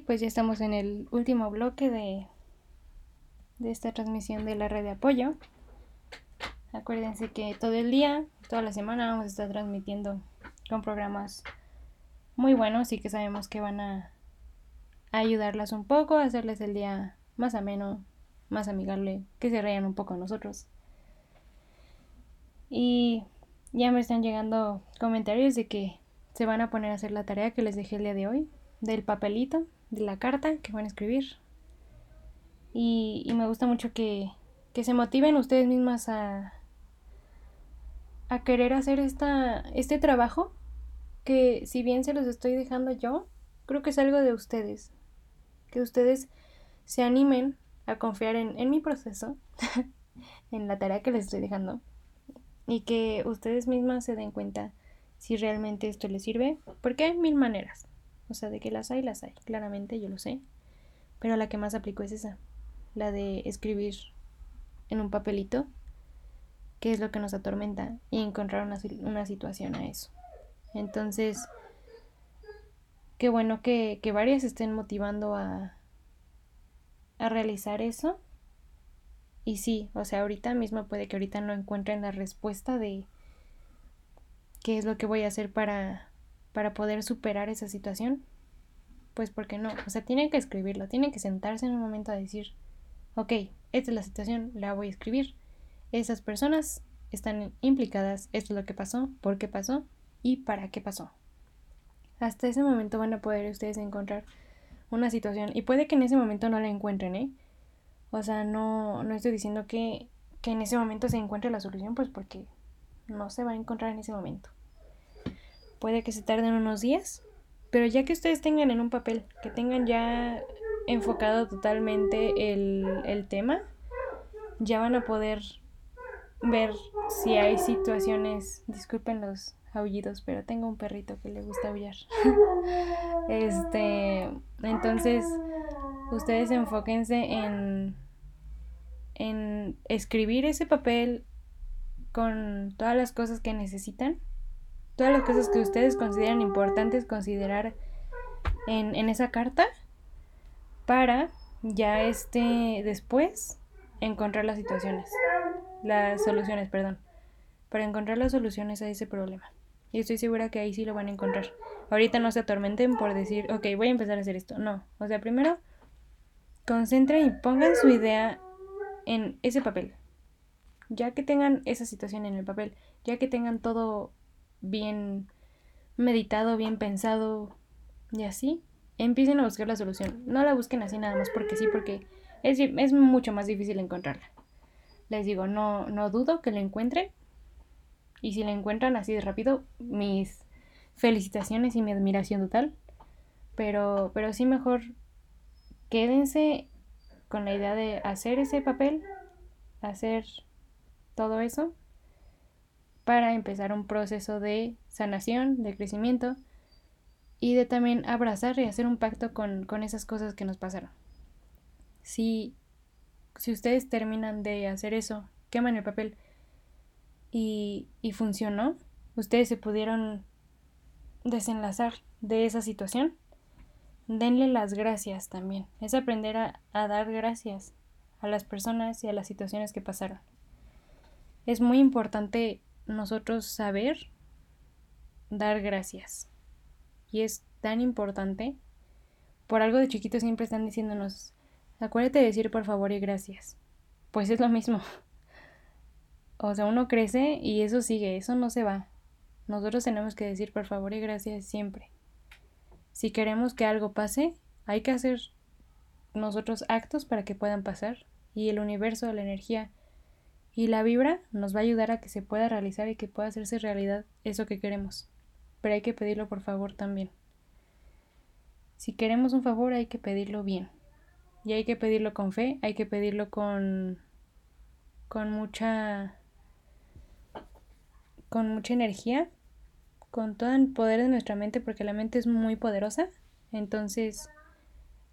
pues ya estamos en el último bloque de, de esta transmisión de la red de apoyo. Acuérdense que todo el día, toda la semana vamos a estar transmitiendo con programas muy buenos y que sabemos que van a, ayudarlas un poco, a hacerles el día más ameno, más amigable, que se rían un poco nosotros. Y ya me están llegando comentarios de que se van a poner a hacer la tarea que les dejé el día de hoy, del papelito, de la carta que van a escribir. Y, y me gusta mucho que, que se motiven ustedes mismas a, a querer hacer esta, este trabajo que si bien se los estoy dejando yo, creo que es algo de ustedes. Que ustedes se animen a confiar en, en mi proceso, en la tarea que les estoy dejando, y que ustedes mismas se den cuenta si realmente esto les sirve, porque hay mil maneras. O sea, de que las hay, las hay. Claramente yo lo sé. Pero la que más aplico es esa. La de escribir en un papelito qué es lo que nos atormenta y encontrar una, una situación a eso. Entonces, qué bueno que, que varias estén motivando a, a realizar eso. Y sí, o sea, ahorita mismo puede que ahorita no encuentren la respuesta de qué es lo que voy a hacer para, para poder superar esa situación. Pues porque no, o sea, tienen que escribirlo, tienen que sentarse en un momento a decir, ok, esta es la situación, la voy a escribir. Esas personas están implicadas, esto es lo que pasó, por qué pasó y para qué pasó. Hasta ese momento van a poder ustedes encontrar una situación y puede que en ese momento no la encuentren, ¿eh? O sea, no, no estoy diciendo que, que en ese momento se encuentre la solución, pues porque no se va a encontrar en ese momento. Puede que se tarden unos días, pero ya que ustedes tengan en un papel, que tengan ya enfocado totalmente el, el tema, ya van a poder ver si hay situaciones, disculpen los aullidos, pero tengo un perrito que le gusta aullar. este, entonces, ustedes enfóquense en, en escribir ese papel con todas las cosas que necesitan, todas las cosas que ustedes consideran importantes considerar en, en esa carta para ya este después encontrar las situaciones, las soluciones, perdón, para encontrar las soluciones a ese problema. Y estoy segura que ahí sí lo van a encontrar. Ahorita no se atormenten por decir, ok, voy a empezar a hacer esto. No. O sea, primero, concentren y pongan su idea en ese papel. Ya que tengan esa situación en el papel, ya que tengan todo bien meditado, bien pensado y así, empiecen a buscar la solución. No la busquen así nada más porque sí, porque es, es mucho más difícil encontrarla. Les digo, no, no dudo que la encuentren. Y si la encuentran así de rápido, mis felicitaciones y mi admiración total. Pero, pero sí mejor quédense con la idea de hacer ese papel, hacer todo eso para empezar un proceso de sanación, de crecimiento y de también abrazar y hacer un pacto con, con esas cosas que nos pasaron. Si, si ustedes terminan de hacer eso, queman el papel y, y funcionó, ustedes se pudieron desenlazar de esa situación, denle las gracias también. Es aprender a, a dar gracias a las personas y a las situaciones que pasaron. Es muy importante nosotros saber dar gracias. Y es tan importante. Por algo de chiquito siempre están diciéndonos, acuérdate de decir por favor y gracias. Pues es lo mismo. O sea, uno crece y eso sigue, eso no se va. Nosotros tenemos que decir por favor y gracias siempre. Si queremos que algo pase, hay que hacer nosotros actos para que puedan pasar. Y el universo, la energía y la vibra nos va a ayudar a que se pueda realizar y que pueda hacerse realidad eso que queremos pero hay que pedirlo por favor también. Si queremos un favor hay que pedirlo bien. Y hay que pedirlo con fe, hay que pedirlo con con mucha con mucha energía, con todo el poder de nuestra mente porque la mente es muy poderosa. Entonces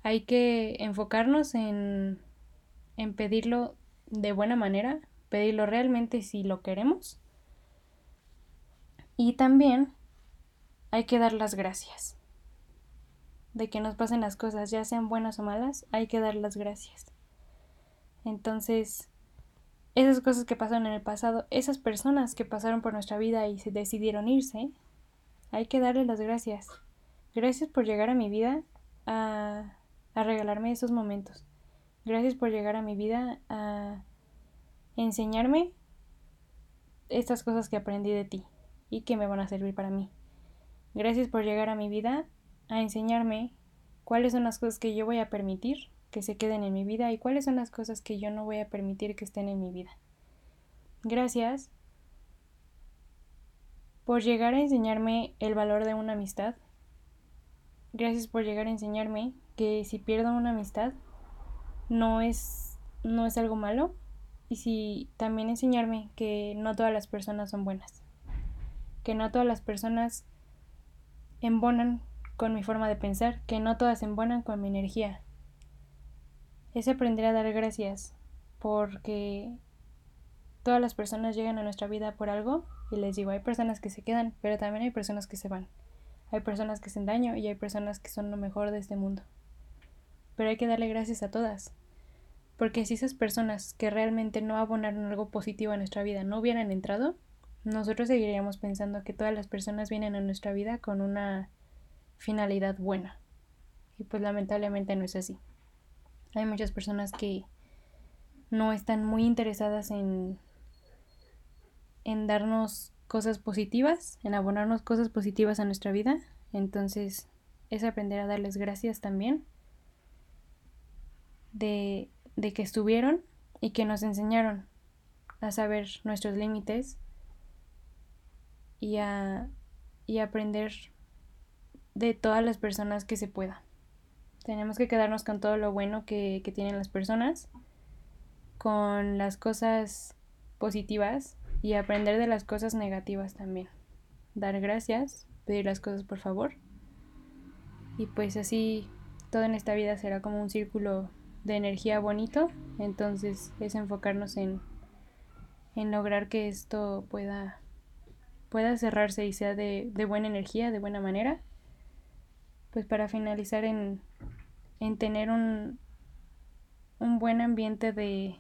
hay que enfocarnos en en pedirlo de buena manera, pedirlo realmente si lo queremos. Y también hay que dar las gracias. De que nos pasen las cosas, ya sean buenas o malas, hay que dar las gracias. Entonces, esas cosas que pasaron en el pasado, esas personas que pasaron por nuestra vida y se decidieron irse, hay que darles las gracias. Gracias por llegar a mi vida a, a regalarme esos momentos. Gracias por llegar a mi vida a enseñarme estas cosas que aprendí de ti y que me van a servir para mí. Gracias por llegar a mi vida a enseñarme cuáles son las cosas que yo voy a permitir que se queden en mi vida y cuáles son las cosas que yo no voy a permitir que estén en mi vida. Gracias por llegar a enseñarme el valor de una amistad. Gracias por llegar a enseñarme que si pierdo una amistad no es no es algo malo y si también enseñarme que no todas las personas son buenas. Que no todas las personas embonan con mi forma de pensar, que no todas embonan con mi energía. Es aprender a dar gracias porque todas las personas llegan a nuestra vida por algo y les digo, hay personas que se quedan, pero también hay personas que se van. Hay personas que hacen daño y hay personas que son lo mejor de este mundo. Pero hay que darle gracias a todas. Porque si esas personas que realmente no abonaron algo positivo a nuestra vida no hubieran entrado, nosotros seguiríamos pensando que todas las personas vienen a nuestra vida con una finalidad buena. Y pues lamentablemente no es así. Hay muchas personas que no están muy interesadas en, en darnos cosas positivas, en abonarnos cosas positivas a nuestra vida. Entonces es aprender a darles gracias también de, de que estuvieron y que nos enseñaron a saber nuestros límites y a, y aprender de todas las personas que se pueda. Tenemos que quedarnos con todo lo bueno que, que tienen las personas, con las cosas positivas y aprender de las cosas negativas también. Dar gracias, pedir las cosas por favor. Y pues así todo en esta vida será como un círculo de energía bonito. Entonces es enfocarnos en, en lograr que esto pueda pueda cerrarse y sea de, de buena energía, de buena manera, pues para finalizar en, en tener un, un buen ambiente de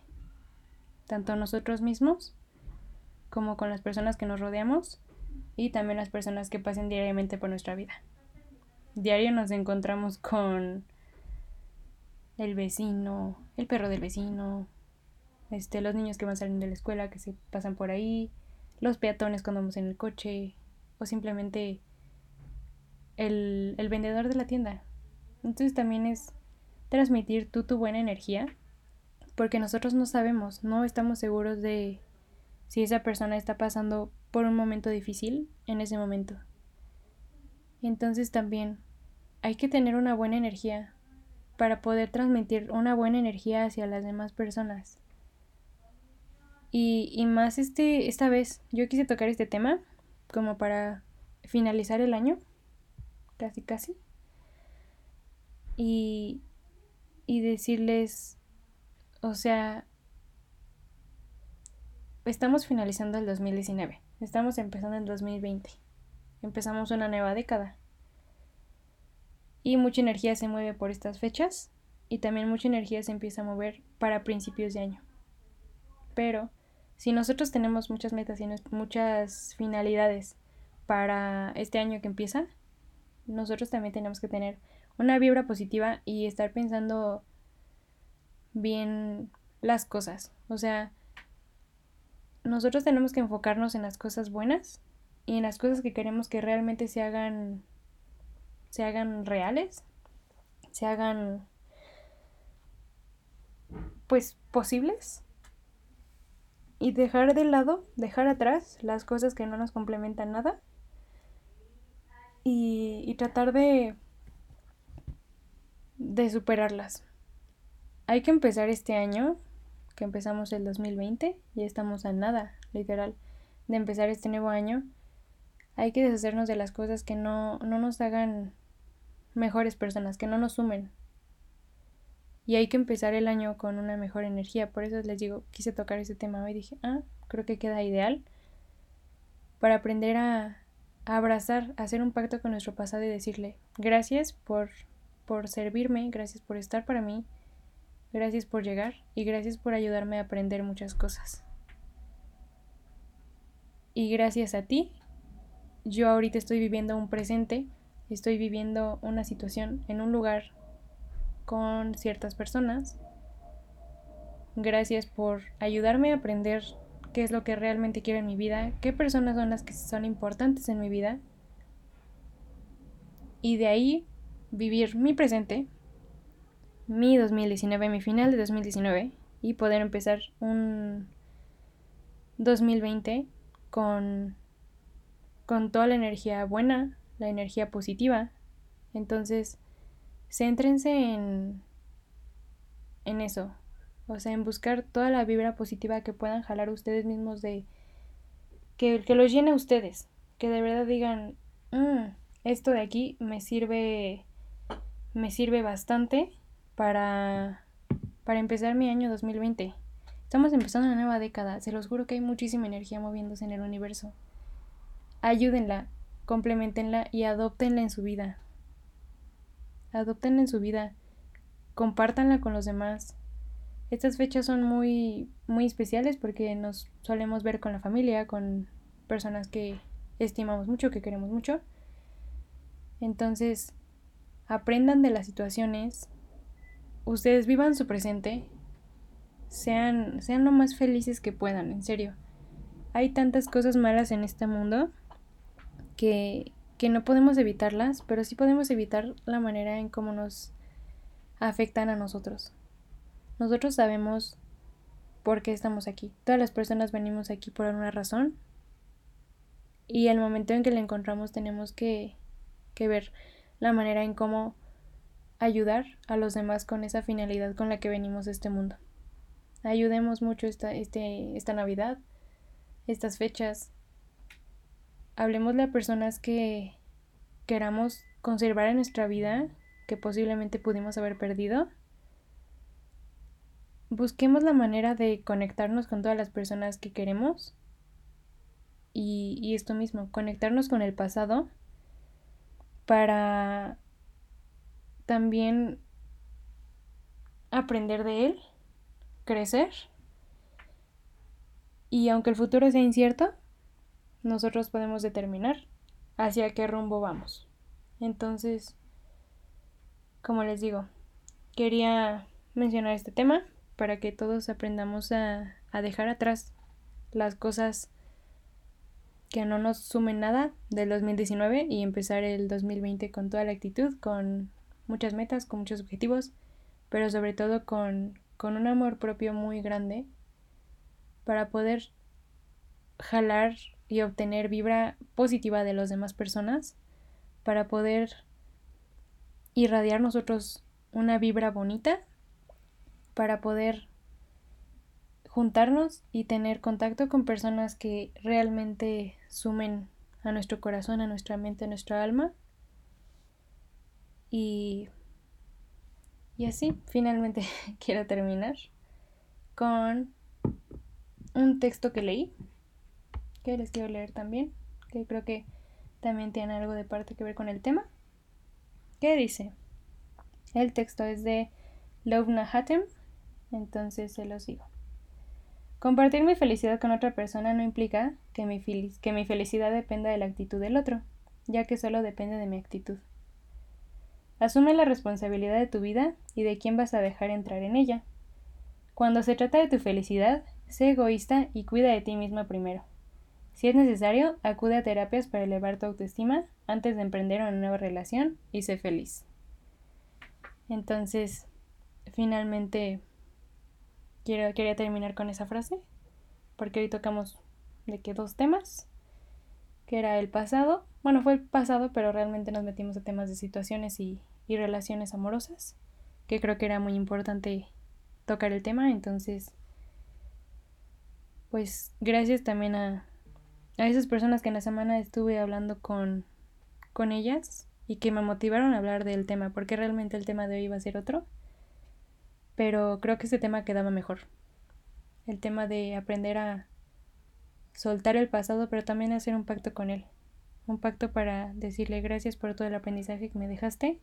tanto nosotros mismos como con las personas que nos rodeamos y también las personas que pasen diariamente por nuestra vida. Diario nos encontramos con el vecino, el perro del vecino, este, los niños que van saliendo de la escuela que se pasan por ahí, los peatones cuando vamos en el coche, o simplemente el, el vendedor de la tienda. Entonces también es transmitir tú tu buena energía, porque nosotros no sabemos, no estamos seguros de si esa persona está pasando por un momento difícil en ese momento. Entonces también hay que tener una buena energía para poder transmitir una buena energía hacia las demás personas. Y, y más este, esta vez, yo quise tocar este tema como para finalizar el año, casi casi, y, y decirles, o sea, estamos finalizando el 2019, estamos empezando el 2020, empezamos una nueva década. Y mucha energía se mueve por estas fechas y también mucha energía se empieza a mover para principios de año. Pero si nosotros tenemos muchas metas y muchas finalidades para este año que empieza, nosotros también tenemos que tener una vibra positiva y estar pensando bien las cosas. O sea, nosotros tenemos que enfocarnos en las cosas buenas y en las cosas que queremos que realmente se hagan se hagan reales, se hagan pues posibles y dejar de lado, dejar atrás las cosas que no nos complementan nada y, y tratar de de superarlas. Hay que empezar este año, que empezamos el 2020, ya estamos a nada, literal, de empezar este nuevo año. Hay que deshacernos de las cosas que no, no nos hagan mejores personas, que no nos sumen. Y hay que empezar el año con una mejor energía. Por eso les digo, quise tocar ese tema hoy dije, ah, creo que queda ideal para aprender a, a abrazar, a hacer un pacto con nuestro pasado y decirle, gracias por por servirme, gracias por estar para mí, gracias por llegar y gracias por ayudarme a aprender muchas cosas. Y gracias a ti, yo ahorita estoy viviendo un presente, estoy viviendo una situación en un lugar con ciertas personas. Gracias por ayudarme a aprender qué es lo que realmente quiero en mi vida, qué personas son las que son importantes en mi vida. Y de ahí vivir mi presente, mi 2019, mi final de 2019 y poder empezar un 2020 con, con toda la energía buena, la energía positiva. Entonces, céntrense en, en eso, o sea, en buscar toda la vibra positiva que puedan jalar ustedes mismos de que, que los llene a ustedes, que de verdad digan, mm, esto de aquí me sirve me sirve bastante para, para empezar mi año 2020. Estamos empezando una nueva década, se los juro que hay muchísima energía moviéndose en el universo. Ayúdenla, complementenla y adoptenla en su vida. Adoptenla en su vida, compártanla con los demás. Estas fechas son muy, muy especiales porque nos solemos ver con la familia, con personas que estimamos mucho, que queremos mucho. Entonces, aprendan de las situaciones, ustedes vivan su presente, sean, sean lo más felices que puedan, en serio. Hay tantas cosas malas en este mundo que, que no podemos evitarlas, pero sí podemos evitar la manera en cómo nos afectan a nosotros. Nosotros sabemos por qué estamos aquí. Todas las personas venimos aquí por una razón. Y el momento en que la encontramos tenemos que, que ver la manera en cómo ayudar a los demás con esa finalidad con la que venimos a este mundo. Ayudemos mucho esta, este, esta Navidad, estas fechas. Hablemosle a personas que queramos conservar en nuestra vida, que posiblemente pudimos haber perdido. Busquemos la manera de conectarnos con todas las personas que queremos. Y, y esto mismo, conectarnos con el pasado para también aprender de él, crecer. Y aunque el futuro sea incierto, nosotros podemos determinar hacia qué rumbo vamos. Entonces, como les digo, quería mencionar este tema para que todos aprendamos a, a dejar atrás las cosas que no nos sumen nada del 2019 y empezar el 2020 con toda la actitud, con muchas metas, con muchos objetivos, pero sobre todo con, con un amor propio muy grande para poder jalar y obtener vibra positiva de las demás personas, para poder irradiar nosotros una vibra bonita, para poder juntarnos y tener contacto con personas que realmente sumen a nuestro corazón, a nuestra mente, a nuestra alma. Y, y así, finalmente quiero terminar con un texto que leí, que les quiero leer también, que creo que también tiene algo de parte que ver con el tema. ¿Qué dice? El texto es de Lovna Hatem, entonces se los digo. Compartir mi felicidad con otra persona no implica que mi, que mi felicidad dependa de la actitud del otro, ya que solo depende de mi actitud. Asume la responsabilidad de tu vida y de quién vas a dejar entrar en ella. Cuando se trata de tu felicidad, sé egoísta y cuida de ti misma primero. Si es necesario, acude a terapias para elevar tu autoestima antes de emprender una nueva relación y sé feliz. Entonces, finalmente Quiero, quería terminar con esa frase, porque hoy tocamos de que dos temas, que era el pasado, bueno, fue el pasado, pero realmente nos metimos a temas de situaciones y, y relaciones amorosas, que creo que era muy importante tocar el tema, entonces, pues gracias también a, a esas personas que en la semana estuve hablando con, con ellas y que me motivaron a hablar del tema, porque realmente el tema de hoy iba a ser otro pero creo que este tema quedaba mejor. El tema de aprender a soltar el pasado, pero también hacer un pacto con él. Un pacto para decirle gracias por todo el aprendizaje que me dejaste.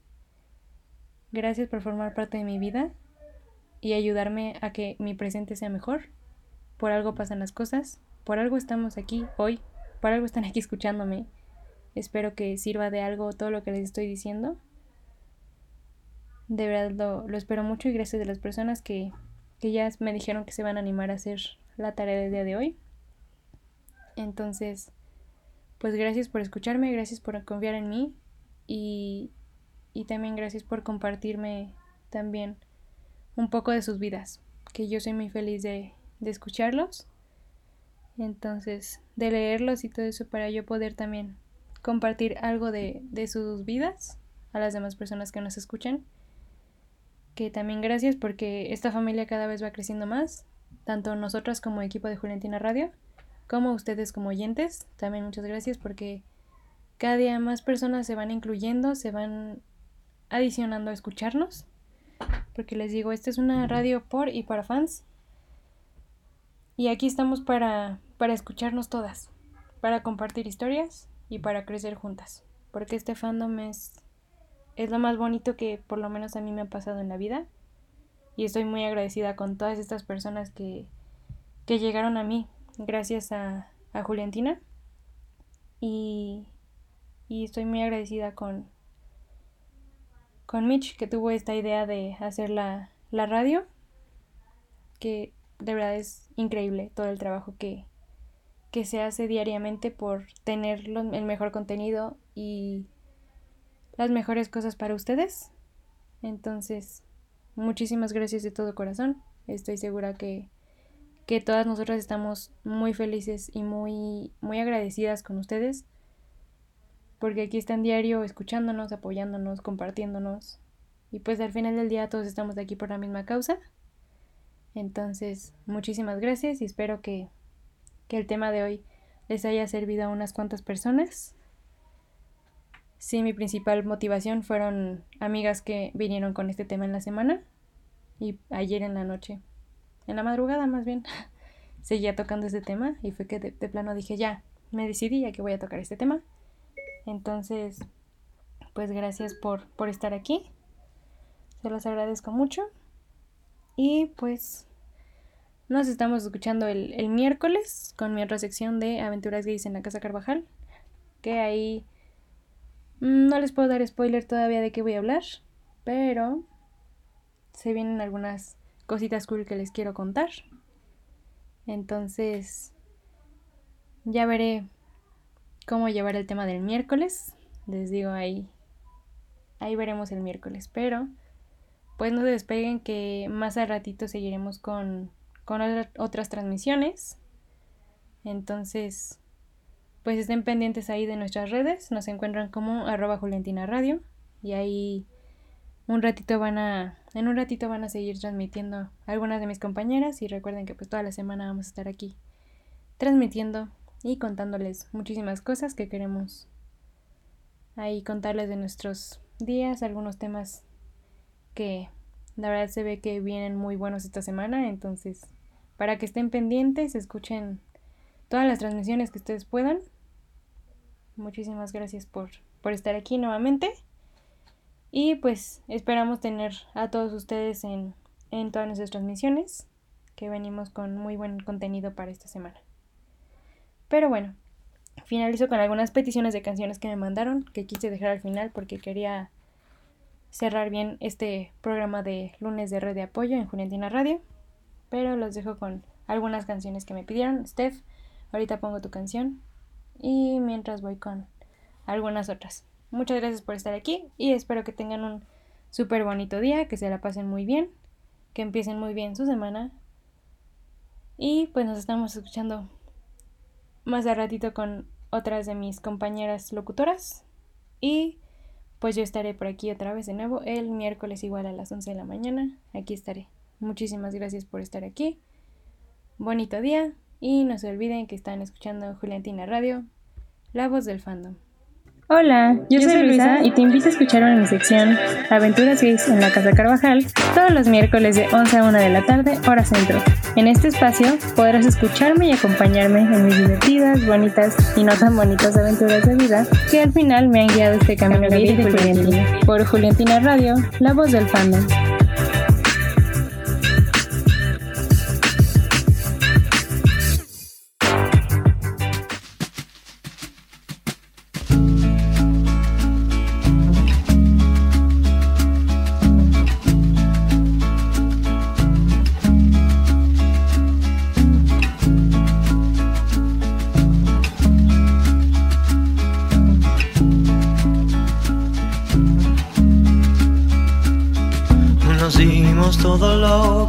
Gracias por formar parte de mi vida y ayudarme a que mi presente sea mejor. Por algo pasan las cosas, por algo estamos aquí hoy, por algo están aquí escuchándome. Espero que sirva de algo todo lo que les estoy diciendo. De verdad lo, espero mucho y gracias a las personas que, que ya me dijeron que se van a animar a hacer la tarea del día de hoy. Entonces, pues gracias por escucharme, gracias por confiar en mí y, y también gracias por compartirme también un poco de sus vidas, que yo soy muy feliz de, de escucharlos. Entonces, de leerlos y todo eso para yo poder también compartir algo de, de sus vidas a las demás personas que nos escuchan que también gracias porque esta familia cada vez va creciendo más, tanto nosotras como equipo de Juliantina Radio, como ustedes como oyentes. También muchas gracias porque cada día más personas se van incluyendo, se van adicionando a escucharnos. Porque les digo, esta es una radio por y para fans. Y aquí estamos para, para escucharnos todas, para compartir historias y para crecer juntas. Porque este fandom es es lo más bonito que por lo menos a mí me ha pasado en la vida. Y estoy muy agradecida con todas estas personas que, que llegaron a mí gracias a, a Juliantina. Y, y estoy muy agradecida con, con Mitch que tuvo esta idea de hacer la, la radio. Que de verdad es increíble todo el trabajo que, que se hace diariamente por tener el mejor contenido y las mejores cosas para ustedes. Entonces, muchísimas gracias de todo corazón. Estoy segura que, que todas nosotras estamos muy felices y muy, muy agradecidas con ustedes. Porque aquí están diario escuchándonos, apoyándonos, compartiéndonos. Y pues al final del día todos estamos aquí por la misma causa. Entonces, muchísimas gracias y espero que, que el tema de hoy les haya servido a unas cuantas personas. Sí, mi principal motivación fueron amigas que vinieron con este tema en la semana y ayer en la noche, en la madrugada más bien, seguía tocando este tema y fue que de, plano dije ya, me decidí ya que voy a tocar este tema. Entonces, pues gracias por, por estar aquí, se los agradezco mucho y pues Nos estamos escuchando el, el miércoles con mi otra sección de Aventuras Gays en la Casa Carvajal. Que ahí mm, no les puedo dar spoiler todavía de qué voy a hablar. Pero se vienen algunas cositas cool que les quiero contar. Entonces, ya veré cómo llevar el tema del miércoles. Les digo ahí, ahí veremos el miércoles. Pero, pues no se despeguen que más al ratito seguiremos con, con otra- otras transmisiones. Entonces, pues estén pendientes ahí de nuestras redes. Nos encuentran como arroba Juliantina Radio. Y ahí un ratito van a, en un ratito van a seguir transmitiendo algunas de mis compañeras. Y recuerden que pues toda la semana vamos a estar aquí transmitiendo y contándoles muchísimas cosas que queremos ahí contarles de nuestros días, algunos temas que la verdad se ve que vienen muy buenos esta semana, entonces para que estén pendientes, escuchen todas las transmisiones que ustedes puedan. Muchísimas gracias por, por estar aquí nuevamente. Y pues esperamos tener a todos ustedes en, en todas nuestras transmisiones, que venimos con muy buen contenido para esta semana. Pero bueno, finalizo con algunas peticiones de canciones que me mandaron, que quise dejar al final porque quería cerrar bien este programa de lunes de red de apoyo en Juliantina Radio. Pero los dejo con algunas canciones que me pidieron. Steph, ahorita pongo tu canción. Y mientras voy con algunas otras. Muchas gracias por estar aquí y espero que tengan un súper bonito día, que se la pasen muy bien, que empiecen muy bien su semana. Y pues nos estamos escuchando más de ratito con otras de mis compañeras locutoras. Y pues yo estaré por aquí otra vez de nuevo el miércoles igual a las 11 de la mañana. Aquí estaré. Muchísimas gracias por estar aquí. Bonito día y no se olviden que están escuchando Juliantina Radio, la voz del fandom. Hola, yo, soy Luisa y te invito a escuchar mi sección Aventuras Gays en la Casa Carvajal todos los miércoles de 11 a 1 de la tarde, hora centro. En este espacio podrás escucharme y acompañarme en mis divertidas, bonitas y no tan bonitas aventuras de vida que al final me han guiado este camino gay de Juliantina. Por Juliantina Radio, la voz del fandom.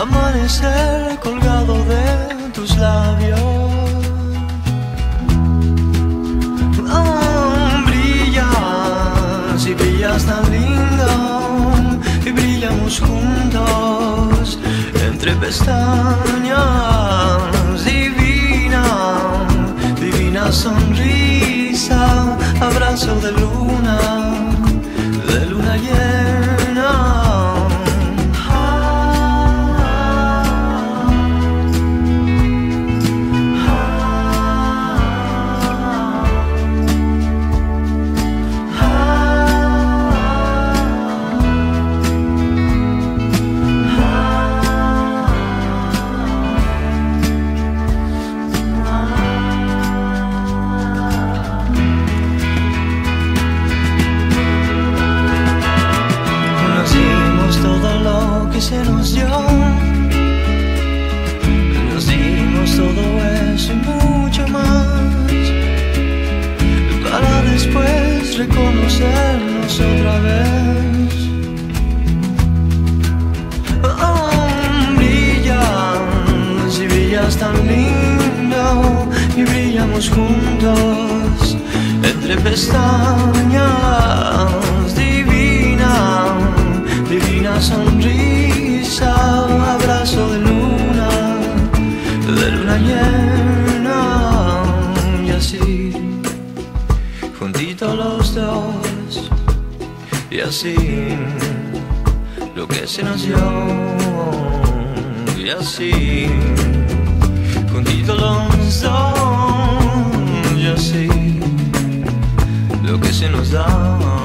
Amanecer colgado de tus labios. Brillas y brillas tan lindo y brillamos juntos entre pestañas. Divina, divina sonrisa, abrazo de luna, de luna llena. juntos entre pestañas. Divina, divina sonrisa, abrazo de luna, de luna llena. Y así, juntitos los dos, y así, lo que se nació, y así juntitos los dos y así lo que se nos da